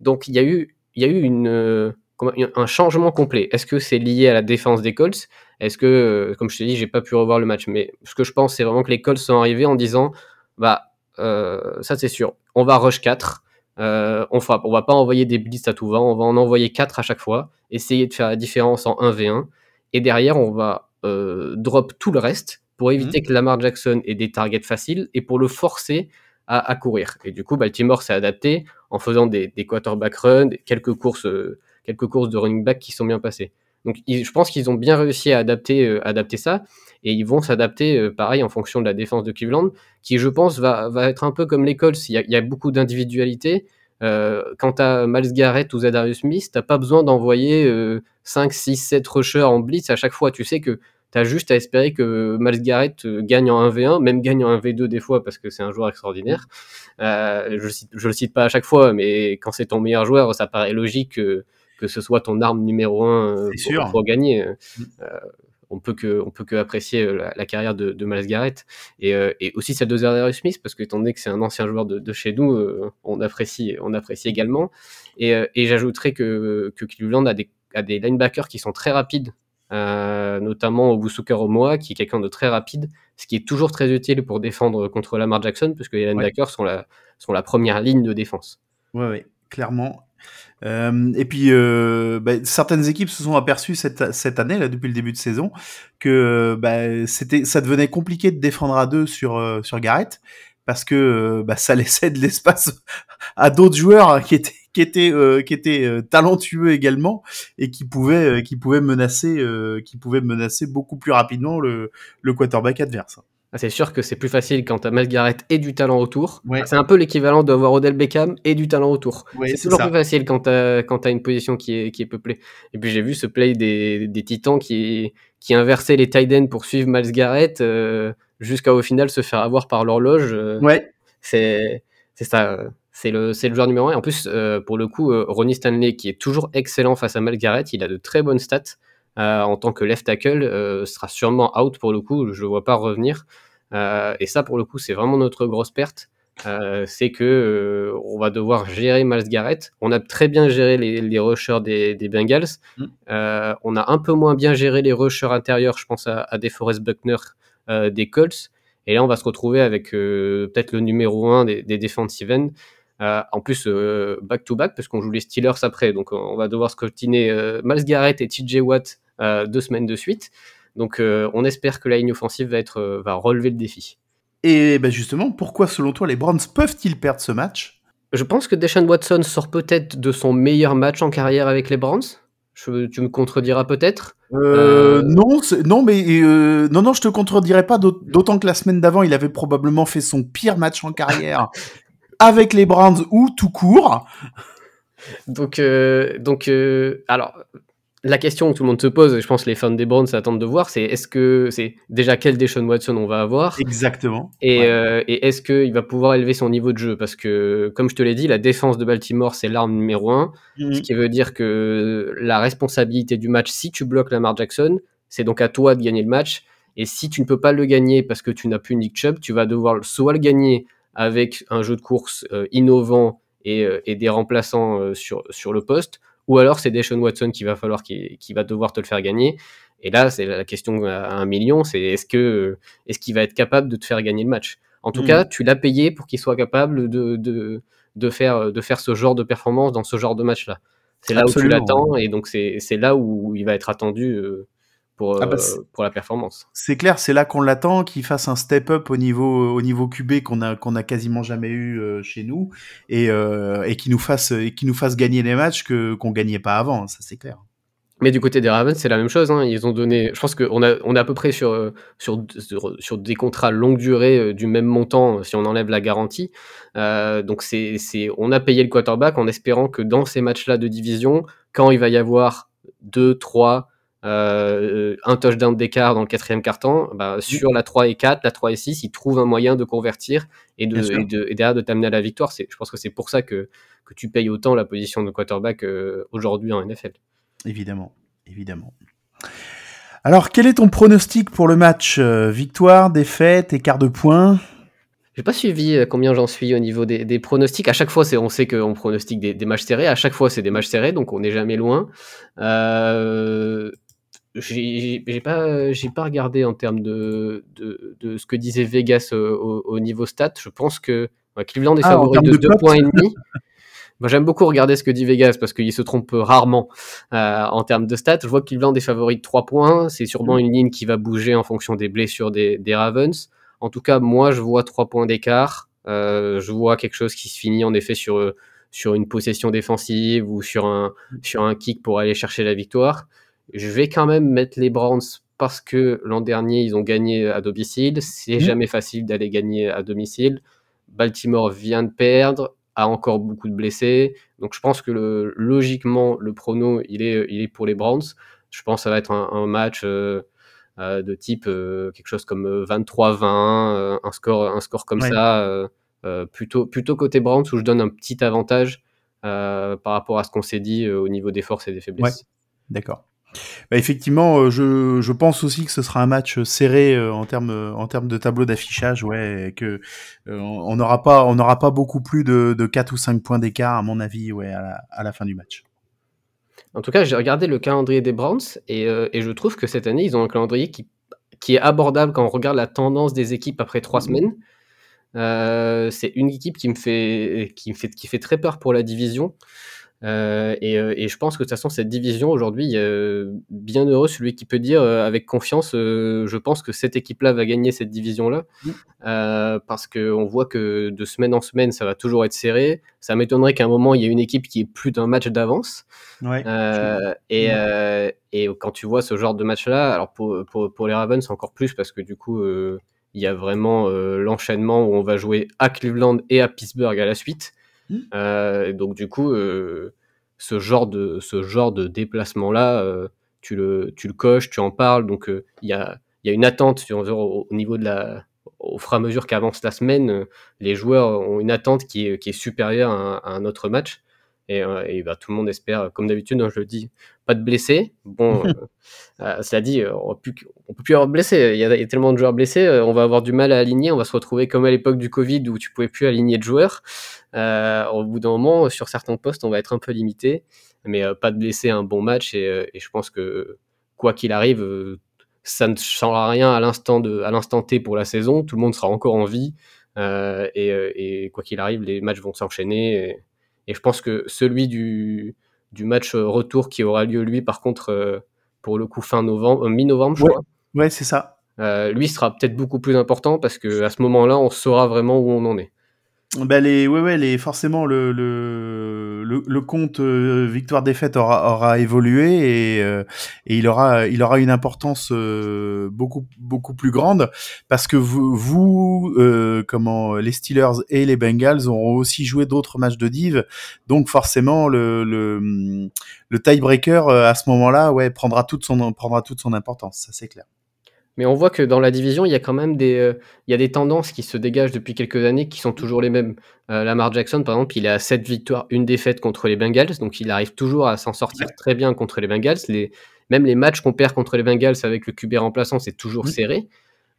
Donc il y a eu, il y a eu euh, un changement complet. Est-ce que c'est lié à la défense des Colts? Est-ce que, euh, comme je t'ai dit, j'ai pas pu revoir le match, mais ce que je pense, c'est vraiment que les Colts sont arrivés en disant, bah, euh, ça c'est sûr, on va rush 4, euh, on fera, on va pas envoyer des blitz à tout va, on va en envoyer 4 à chaque fois, essayer de faire la différence en 1v1, et derrière on va drop tout le reste, pour éviter mmh. que Lamar Jackson ait des targets faciles et pour le forcer à, courir. Et du coup, Baltimore s'est adapté en faisant des, des quarterback run, quelques courses, euh, quelques courses de running back qui sont bien passées. Donc, je pense qu'ils ont bien réussi à adapter, euh, adapter ça, et ils vont s'adapter, euh, pareil, en fonction de la défense de Cleveland, qui, je pense, va, va être un peu comme les Colts. Il y a, il y a beaucoup d'individualité. quand tu as Miles Garrett ou Zadarius Smith, t'as pas besoin d'envoyer 5, 6, 7 rushers en blitz à chaque fois. Tu sais que T'as juste à espérer que Miles Garrett euh, gagne en 1v1, même gagne en 1v2 des fois parce que c'est un joueur extraordinaire. Euh, je, cite, je le cite pas à chaque fois, mais quand c'est ton meilleur joueur, ça paraît logique que, que ce soit ton arme numéro 1 euh, pour, pour, gagner. Mm. Euh, on peut que on peut que apprécier la, la carrière de, de Miles Garrett et, euh, et aussi celle de Zadarius Smith parce que étant donné que c'est un ancien joueur de, de chez nous, euh, on apprécie on apprécie également. Et, et j'ajouterais que que Cleveland a des a des linebackers qui sont très rapides euh, notamment Obusuka Omoa, qui est quelqu'un de très rapide, ce qui est toujours très utile pour défendre contre Lamar Jackson, puisque les linebackers sont, la, sont la première ligne de défense. Oui, ouais, clairement. Euh, et puis, euh, bah, certaines équipes se sont aperçues cette, cette année, là, depuis le début de saison, que bah, c'était, ça devenait compliqué de défendre à deux sur, euh, sur Garrett, parce que bah, ça laissait de l'espace à d'autres joueurs qui étaient qui était euh, qui était euh, talentueux également et qui pouvait euh, qui pouvait menacer qui pouvait menacer beaucoup plus rapidement le, le quarterback adverse. Ah, c'est sûr que c'est plus facile quand t'as Miles Garrett et du talent autour. Ouais. C'est un peu l'équivalent d'avoir Odell Beckham et du talent autour. Ouais, c'est toujours ça. plus facile quand t'as quand t'as une position qui est qui est peuplée. Et puis j'ai vu ce play des, des Titans qui qui inversait les tight ends pour suivre Miles Garrett euh, jusqu'à au final se faire avoir par l'horloge. euh, Ouais. c'est c'est ça. euh, C'est le, c'est le joueur numéro 1. En plus, euh, pour le coup, euh, Ronnie Stanley, qui est toujours excellent face à Miles Garrett, il a de très bonnes stats euh, en tant que left tackle, sera sûrement out pour le coup, je ne le vois pas revenir. Et ça, pour le coup, c'est vraiment notre grosse perte. C'est que on va devoir gérer Miles Garrett. On a très bien géré les, les rushers des, des Bengals. Mm. On a un peu moins bien géré les rushers intérieurs, je pense à, à DeForest Buckner des Colts. Et là, on va se retrouver avec peut-être le numéro 1 des, des defensive ends. Euh, en plus, euh, back-to-back, parce qu'on joue les Steelers après. Donc, on va devoir scrutiner euh, Miles Garrett et TJ Watt euh, deux semaines de suite. Donc, euh, on espère que la ligne offensive va, être, euh, va relever le défi. Et ben justement, pourquoi selon toi les Browns peuvent-ils perdre ce match? Je pense que Deshaun Watson sort peut-être de son meilleur match en carrière avec les Browns. Je- tu me contrediras peut-être. Euh, Euh, non, non, mais euh, non, non, je te contredirais pas. d'aut- D'autant que la semaine d'avant, il avait probablement fait son pire match en carrière avec les Browns ou tout court. Donc, euh, donc euh, alors, la question que tout le monde se pose, et je pense que les fans des Browns s'attendent de voir, c'est est-ce que c'est déjà quel Deshaun Watson on va avoir Exactement. et, Ouais. euh, et est-ce qu'il va pouvoir élever son niveau de jeu? Parce que, comme je te l'ai dit, la défense de Baltimore, c'est l'arme numéro un. Ce qui veut dire que la responsabilité du match, si tu bloques Lamar Jackson, c'est donc à toi de gagner le match. Et si tu ne peux pas le gagner parce que tu n'as plus Nick Chubb, tu vas devoir soit le gagner avec un jeu de course euh, innovant et, euh, et des remplaçants euh, sur, sur le poste, ou alors c'est Deshaun Watson qui va falloir qui, qui va devoir te le faire gagner. Et là, c'est la question à un million, c'est est-ce que est-ce qu'il va être capable de te faire gagner le match? En tout Mhm. cas, tu l'as payé pour qu'il soit capable de, de, de faire de faire ce genre de performance dans ce genre de match-là. C'est là où tu l'attends et donc c'est c'est là où il va être attendu euh, pour, Ah bah, euh, pour la performance. C'est clair, c'est là qu'on l'attend, qu'il fasse un step up au niveau au niveau QB qu'on a qu'on a quasiment jamais eu euh, chez nous et euh, et qui nous fasse nous fasse gagner les matchs que qu'on gagnait pas avant. Ça c'est clair. Mais du côté des Ravens, c'est la même chose. hein. Ils ont donné, je pense qu'on a, on est à peu près sur, sur, sur, des contrats longue durée du même montant si on enlève la garantie. Euh, donc c'est, c'est, on a payé le quarterback en espérant que dans ces matchs-là de division, quand il va y avoir 2, 3, euh, un touchdown d'écart dans le quatrième quart-temps, bah, sur la 3 et 4, la 3 et 6, ils trouvent un moyen de convertir et, de, et, de, et derrière de t'amener à la victoire. C'est, je pense que c'est pour ça que, que tu payes autant la position de quarterback euh, aujourd'hui en NFL. Évidemment, évidemment. Alors, quel est ton pronostic pour le match Euh, Victoire, défaite, écart de points J'ai pas suivi euh, combien j'en suis au niveau des, des pronostics. À chaque fois, c'est, on sait qu'on pronostique des, des matchs serrés. À chaque fois, c'est des matchs serrés, donc on n'est jamais loin. Euh, j'ai, pas, j'ai pas regardé en termes de, de, de ce que disait Vegas au, au- au niveau stat. Je pense que ouais, Cleveland est Ah, favori de de 2 cote points et demi. Moi, j'aime beaucoup regarder ce que dit Vegas parce qu'il se trompe rarement euh, en termes de stats. Je vois que Cleveland est favori de 3 points. C'est sûrement une ligne qui va bouger en fonction des blessures des, des Ravens. En tout cas, moi, je vois 3 points d'écart. Euh, je vois quelque chose qui se finit en effet sur, sur une possession défensive ou sur un, sur un kick pour aller chercher la victoire. Je vais quand même mettre les Browns parce que l'an dernier, ils ont gagné à domicile. C'est Mhm. jamais facile d'aller gagner à domicile. Baltimore vient de perdre, a encore beaucoup de blessés. Donc je pense que le, logiquement, le prono, il est, il est pour les Browns. Je pense que ça va être un, un match euh, euh, de type euh, quelque chose comme euh, 23-20, euh, un, score, un score comme Ouais. ça, plutôt, plutôt côté Browns où je donne un petit avantage par rapport à ce qu'on s'est dit au niveau des forces et des faiblesses. D'accord. Bah, effectivement, euh, je, je pense aussi que ce sera un match serré euh, en termes en termes de tableau d'affichage, ouais, et que euh, on n'aura pas on n'aura pas beaucoup plus de, de 4 ou 5 points d'écart à mon avis, ouais, à la, à la fin du match. En tout cas, j'ai regardé le calendrier des Browns et, euh, et je trouve que cette année, ils ont un calendrier qui, qui est abordable quand on regarde la tendance des équipes après trois semaines. Euh, c'est une équipe qui me fait qui me fait qui fait très peur pour la division. Euh, et, euh, et je pense que de toute façon cette division aujourd'hui, euh, bien heureux celui qui peut dire euh, avec confiance, je pense que cette équipe-là va gagner cette division-là, Mm. Parce que on voit que de semaine en semaine ça va toujours être serré. Ça m'étonnerait qu'à un moment il y ait une équipe qui ait plus d'un match d'avance. Ouais. Et, quand tu vois ce genre de match-là, alors pour, pour, pour les Ravens encore plus parce que du coup il y a vraiment l'enchaînement où on va jouer à Cleveland et à Pittsburgh à la suite. Mmh. donc du coup, ce genre de ce genre de déplacement là, tu le tu le coches, tu en parles. Donc il y a il y a une attente au, au niveau de la au fur et à mesure qu'avance la semaine, les joueurs ont une attente qui est, qui est supérieure à un, autre match. Et, et bah, tout le monde espère, comme d'habitude, hein, je le dis, pas de blessés. Bon, euh, cela dit, on ne peut plus avoir de blessés. Il y, a, tellement de joueurs blessés, on va avoir du mal à aligner. On va se retrouver comme à l'époque du Covid où tu pouvais plus aligner de joueurs. Euh, au bout d'un moment, sur certains postes, on va être un peu limité. Mais pas de blessés, un bon match. Et, et je pense que quoi qu'il arrive, ça ne changera rien à l'instant de, à l'instant T pour la saison. Tout le monde sera encore en vie euh, et, euh, et, quoi qu'il arrive, les matchs vont s'enchaîner. Et, et, je pense que celui du, du match retour qui aura lieu lui, par contre, euh, pour le coup fin novembre, mi-novembre, je ouais. crois. Ouais, c'est ça. lui sera peut-être beaucoup plus important parce que à ce moment-là, on saura vraiment où on en est. Ben les, ouais, ouais, les, forcément, le, le, le, le compte euh, victoire-défaite aura, aura évolué et, euh, et il, aura, il aura une importance euh, beaucoup, beaucoup plus grande parce que vous, vous comment, les Steelers et les Bengals auront aussi joué d'autres matchs de div. Donc, forcément, le, le, le tiebreaker à ce moment-là ouais, prendra, toute son, prendra toute son importance. Ça, c'est clair. Mais on voit que dans la division, il y a quand même des, euh, il y a des tendances qui se dégagent depuis quelques années qui sont toujours les mêmes. Euh, Lamar Jackson, par exemple, il a 7 victoires, une défaite contre les Bengals, donc il arrive toujours à s'en sortir très bien contre les Bengals. Les, même les matchs qu'on perd contre les Bengals avec le QB remplaçant, c'est toujours serré.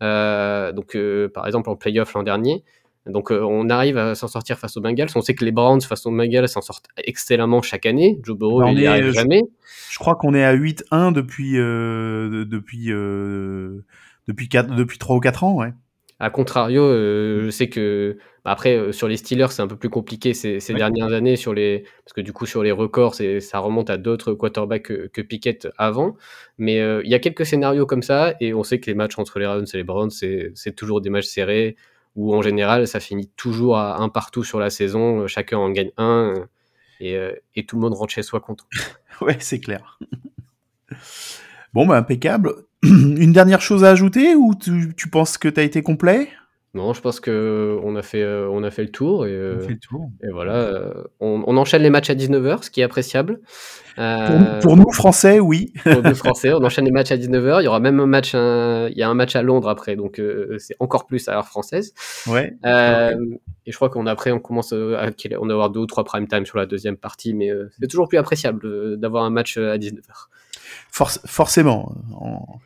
Euh, donc, par exemple, en playoff l'an dernier. Donc, euh, on arrive à s'en sortir face aux Bengals. On sait que les Browns face aux Bengals s'en sortent excellemment chaque année. Joe Burrow, bah, n'y arrive jamais. Je crois qu'on est à 8-1 depuis, euh, depuis, euh, depuis, 4, depuis 3 ou 4 ans, ouais. A contrario, euh, je sais que bah après euh, sur les Steelers c'est un peu plus compliqué ces, ces ouais. dernières années sur les parce que du coup sur les records c'est ça remonte à d'autres quarterbacks que, que Pickett avant, mais euh, il y a quelques scénarios comme ça et on sait que les matchs entre les Ravens et les Browns c'est toujours des matchs serrés où en général ça finit toujours à un partout sur la saison, chacun en gagne un et, et tout le monde rentre chez soi content. ouais c'est clair. Bon, bah, impeccable. Une dernière chose à ajouter ou tu, tu penses que tu as été complet? Non, je pense que on a fait, euh, on a fait le tour. Et, euh, on fait le tour. Et voilà, euh, on, on, enchaîne les matchs à 19h, ce qui est appréciable. Pour, pour, nous, Français, oui. pour nous, Français, on enchaîne les matchs à 19h. Il y aura même un match, un, il y a un match à Londres après, donc c'est encore plus à l'heure française. Ouais. ouais. Et je crois qu'on après, on commence à, on va avoir deux ou trois prime time sur la deuxième partie, mais c'est toujours plus appréciable d'avoir un match à 19h. Forc forcément. En...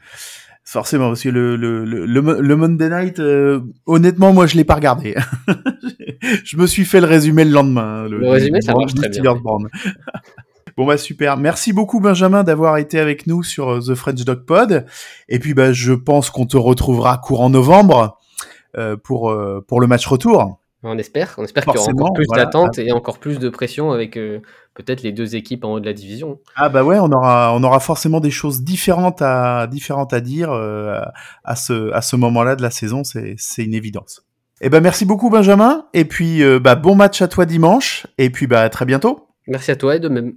Forcément, parce que le, le, le, le Monday Night, euh, honnêtement, moi, je l'ai pas regardé. je me suis fait le résumé le lendemain. Le, le résumé, ça marche très bien. Bon bah super, merci beaucoup Benjamin d'avoir été avec nous sur The French Dog Pod. Et puis bah je pense qu'on te retrouvera courant novembre euh, pour euh, pour le match retour. On espère, on espère qu'il y aura encore plus voilà. d'attente et encore plus de pression avec euh, peut-être les deux équipes en haut de la division. Ah bah ouais, on aura, on aura forcément des choses différentes à, différentes à dire euh, à ce, à ce moment-là de la saison, c'est, une évidence. Et ben merci beaucoup Benjamin, et puis euh, bah, bon match à toi dimanche, et puis bah à très bientôt. Merci à toi et de même.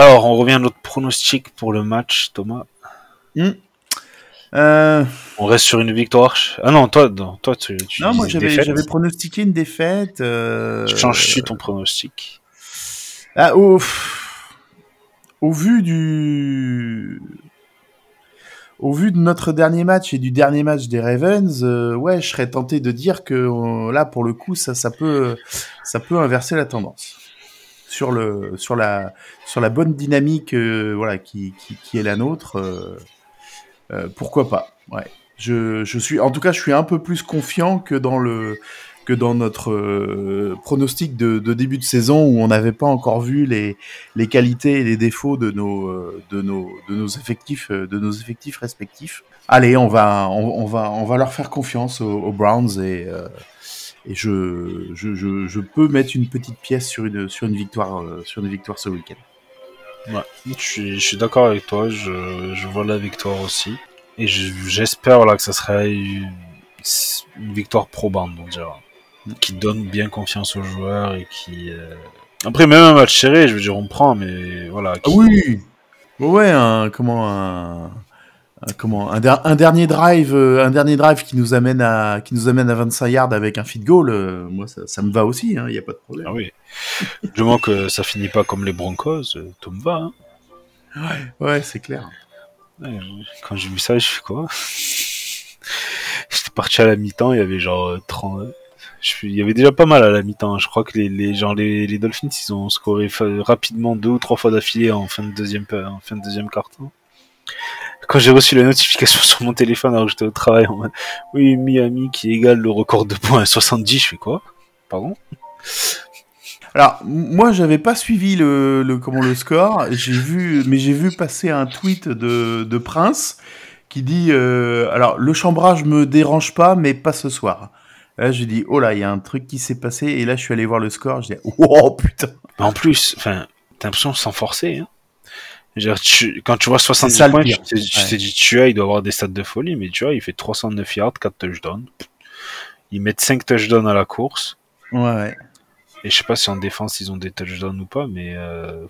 Alors, on revient à notre pronostic pour le match, Thomas. Mmh. Euh... On reste sur une victoire. Ah non, toi, non, toi tu, tu Non, moi j'avais, j'avais pronostiqué une défaite. Euh... Changes-tu ton pronostic ah, au... au vu du. Au vu de notre dernier match et du dernier match des Ravens, euh, ouais, je serais tenté de dire que euh, là, pour le coup, ça, ça peut, ça peut inverser la tendance sur le sur la sur la bonne dynamique euh, voilà qui, qui, est la nôtre euh, euh, pourquoi pas ouais. Je, je suis en tout cas je suis un peu plus confiant que dans le que dans notre pronostic de, début de saison où on n'avait pas encore vu les, les qualités et les défauts de nos de nos de nos effectifs de nos effectifs respectifs. Allez on va on va on va leur faire confiance aux, aux Browns et et je, je, je, je, peux mettre une petite pièce sur une, sur une, victoire, euh, sur une victoire ce week-end. Ouais, je suis, je suis d'accord avec toi, je, je vois la victoire aussi. Et j'espère voilà, que ça serait une, une victoire probante, on dirait. qui donne bien confiance aux joueurs et qui. euh, Après, même un match serré, je veux dire, on prend, mais voilà. Ah oui. Ouais, un, comment un- comment un, der- un dernier drive, euh, un dernier drive qui nous amène à qui nous amène à 25 yards avec un feed goal. euh, moi, ça, ça me va aussi. Il y a pas de problème. Ah oui. Du moment que ça finit pas comme les Broncos, euh, tout me va. Hein. Ouais, c'est clair. Ouais, quand j'ai vu ça, je fais quoi? J'étais parti à la mi-temps, il y avait genre euh, 30. je suis- Il y avait déjà pas mal à la mi-temps. Je crois que les, les, genre les, les Dolphins, ils ont scoré rapidement deux ou trois fois d'affilée en fin de deuxième, en fin de deuxième carton. Quand j'ai reçu la notification sur mon téléphone alors que j'étais au travail en mode Oui, Miami qui égale le record de points à 70, je fais quoi? Pardon? Alors, moi, j'avais pas suivi le, le comment le score. J'ai vu, mais j'ai vu passer un tweet de, de Prince qui dit euh, alors le chambrage me dérange pas, mais pas ce soir. Là, j'ai dit oh là, il y a un truc qui s'est passé et là, je suis allé voir le score. J'ai dit oh putain. En plus, enfin, t'as l'impression s'en forcer. Hein. Tu- quand tu vois 70 ça, le points, tu t'es Ouais. dit, tu as, il doit avoir des stats de folie, mais tu vois, il fait 309 yards, 4 touchdowns. Ils mettent 5 touchdowns à la course. Ouais, ouais. Et je sais pas si en défense ils ont des touchdowns ou pas, mais euh,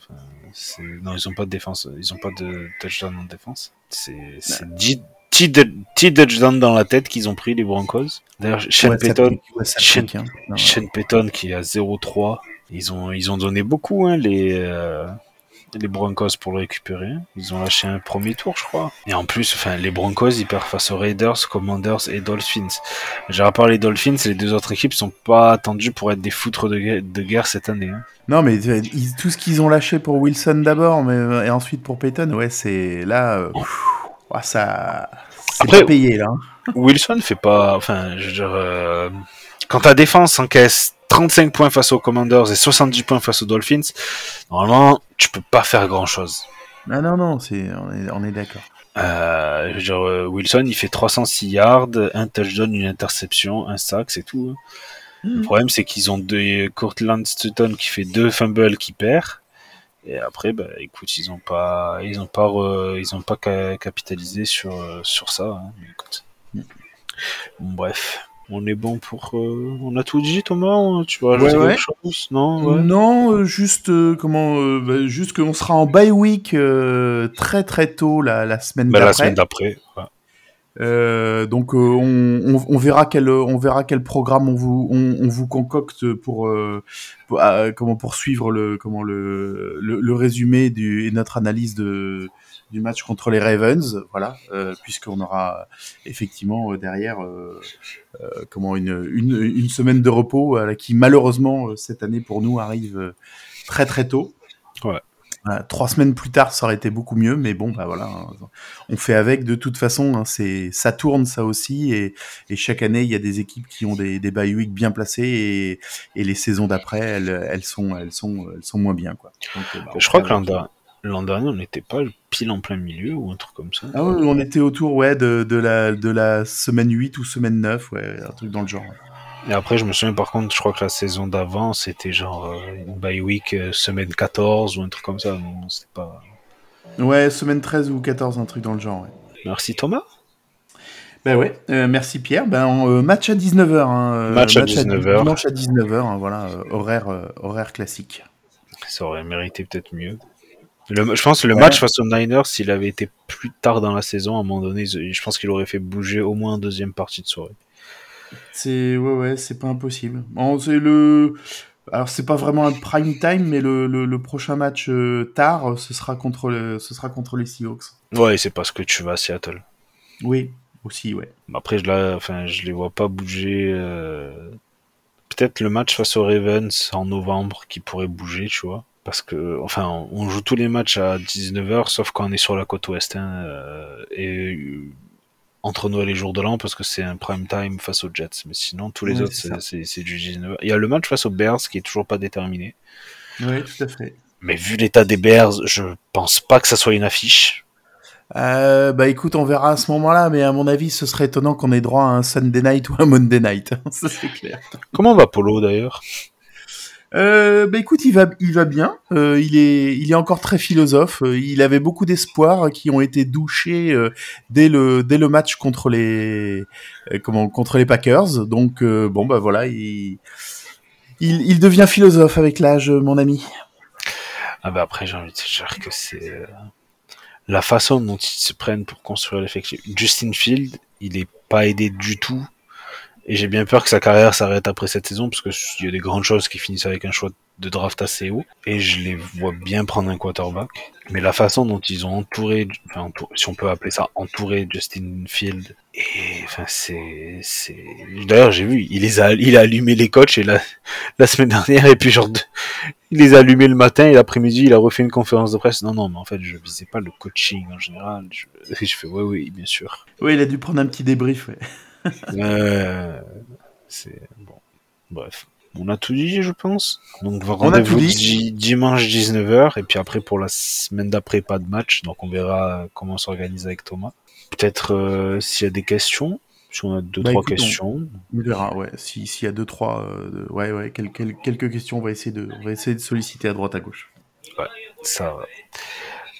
non, ils ont pas de défense, ils ont pas de touchdown en défense. C'est c'est 10 10 10 touchdowns dans la tête qu'ils ont pris les Broncos. D'ailleurs, Shane Ouais, Payton, Shane- hein. Non, ouais. Shane Payton qui est à 0-3. Ils ont, ils ont donné beaucoup, hein, les, euh, les Broncos pour le récupérer. Ils ont lâché un premier tour, je crois. Et en plus, enfin, les Broncos, ils perdent face aux Raiders, Commanders et Dolphins. J'ai à part les Dolphins, les deux autres équipes sont pas attendues pour être des foutres de, guerre- de guerre cette année. hein. Non, mais euh, ils- tout ce qu'ils ont lâché pour Wilson d'abord, mais euh, et ensuite pour Peyton, ouais, c'est là, euh, ça, c'est pas payé là. hein. Wilson fait pas, enfin, je veux dire, euh, quand ta défense encaisse 35 points face aux Commanders et 70 points face aux Dolphins, normalement, tu peux pas faire grand chose. Ah non, non, c'est, on est, on est d'accord. Euh, euh, Wilson, il fait 306 yards, un touchdown, une interception, un sac, c'est tout. hein. Le problème, c'est qu'ils ont deux, Courtland Sutton qui fait deux fumbles qui perd. Et après, bah, écoute, ils ont pas, ils ont pas, re- ils ont pas ca- capitalisé sur, euh, sur ça. hein. Bon, bref. On est bon pour, euh, on a tout dit, Thomas? Tu vas ajouter Ouais, ouais. chose? Non? Ouais. Non, euh, juste euh, comment, euh, bah, juste qu'on sera en bye week très très tôt la, la semaine Bah, la d'après. semaine d'après. donc on, on, on verra quel on verra quel programme on vous on, on vous concocte pour, pour, euh, comment poursuivre le comment le, le, le résumé du et notre analyse de du match contre les Ravens voilà euh, puisqu'on aura effectivement euh, derrière euh, euh, comment une, une une semaine de repos qui malheureusement cette année pour nous arrive très très tôt Ouais. Voilà, trois semaines plus tard, ça aurait été beaucoup mieux, mais bon, bah voilà, on fait avec. De toute façon, hein, c'est ça tourne ça aussi, et, et chaque année, il y a des équipes qui ont des, des bye week bien placés, et, et les saisons d'après, elles, elles sont, elles sont, elles sont moins bien, quoi. Donc, bah, Je crois que der- l'an dernier, on n'était pas pile en plein milieu ou un truc comme ça. Ah ouais, on était autour, ouais, de, de la, de la semaine 8 ou semaine 9, ouais, un truc dans le genre. Et après, je me souviens par contre, je crois que la saison d'avant, c'était genre euh, une bye week euh, semaine 14 ou un truc comme ça. Non, c'était pas. Ouais, semaine 13 ou 14, un truc dans le genre, ouais. Merci Thomas. Ben ouais, euh, merci Pierre. Ben on, euh, match à 19h. Hein, euh, Match à 19h. Dimanche à 19h, hein, voilà, euh, horaire, euh, horaire classique. Ça aurait mérité peut-être mieux. Le, je pense que le Ouais. match face aux Niners, s'il avait été plus tard dans la saison, à un moment donné, je pense qu'il aurait fait bouger au moins en deuxième partie de soirée. C'est ouais ouais, c'est pas impossible. C'est le alors c'est pas vraiment un prime time mais le, le, le prochain match euh, tard, ce sera contre le, ce sera contre les Seahawks. Ouais, c'est parce que tu vas à Seattle. Oui, aussi ouais. Après, je, la, enfin, je les vois pas bouger. euh, Peut-être le match face aux Ravens en novembre qui pourrait bouger, tu vois. Parce que, enfin, on joue tous les matchs à 19h, sauf quand on est sur la côte ouest. hein, euh, et euh, entre Noël et jour de l'an, parce que c'est un prime time face aux Jets. Mais sinon, tous les autres, c'est du 19h. Il y a le match face aux Bears qui est toujours pas déterminé. Oui, tout à fait. Mais vu l'état des Bears, je pense pas que ça soit une affiche. Euh, bah écoute, on verra à ce moment-là, mais à mon avis, ce serait étonnant qu'on ait droit à un Sunday night ou un Monday night. Ça c'est clair. Comment va Polo d'ailleurs? Euh, bah écoute, il va, il va bien. Euh, il est, il est encore très philosophe. Euh, il avait beaucoup d'espoirs qui ont été douchés euh, dès le, dès le match contre les, euh, comment, contre les Packers. Donc bon bah voilà, il, il, devient philosophe avec l'âge, mon ami. Ah bah après, j'ai envie de dire que c'est la façon dont ils se prennent pour construire l'effectif. Justin Field, il est pas aidé du tout et j'ai bien peur que sa carrière s'arrête après cette saison, parce qu'il y a des grandes choses qui finissent avec un choix de draft assez haut. Et je les vois bien prendre un quarterback. Mais la façon dont ils ont entouré, si on peut appeler ça entouré Justin Field, et enfin c'est. D'ailleurs j'ai vu, il les a, il a allumé les coachs et la, la semaine dernière et puis genre, il les a allumés le matin et l'après-midi il a refait une conférence de presse. Non non, mais en fait je visais pas le coaching en général. Je, je fais ouais oui bien sûr. Oui il a dû prendre un petit débrief. Ouais euh, c'est bon. Bref. On a tout dit, je pense. Donc, rendez-vous dimanche 19h. Et puis après, pour la semaine d'après, pas de match. Donc, on verra comment s'organiser avec Thomas. Peut-être euh, s'il y a des questions. Si on a deux, bah, trois questions. On, verra, ouais. S'il y a deux, trois. Euh, ouais, ouais. Quelques, quelques, questions, on va, essayer de, on va essayer de solliciter à droite, à gauche. Ouais, ça va.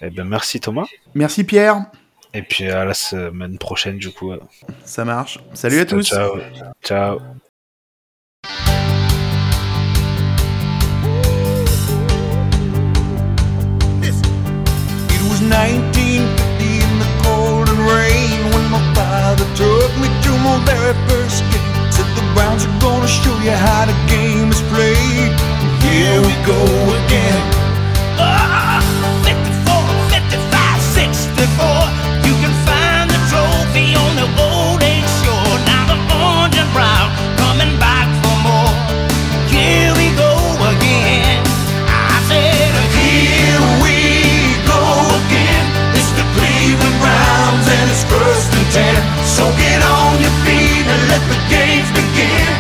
Eh ben, merci Thomas. Merci Pierre. Et puis à la semaine prochaine, du coup. Ça marche. Salut à tous. Ciao. Ciao. It was 1950 in the cold and rain when my father took me to my very first game. Said the Browns are gonna show you how the game is played. Here we go again. first and ten. So get on your feet and let the games begin.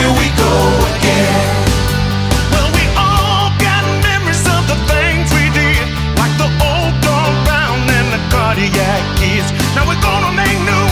Here we go again. Well, we all got memories of the things we did, like the old dog and the cardiac kids. Now we're gonna make new.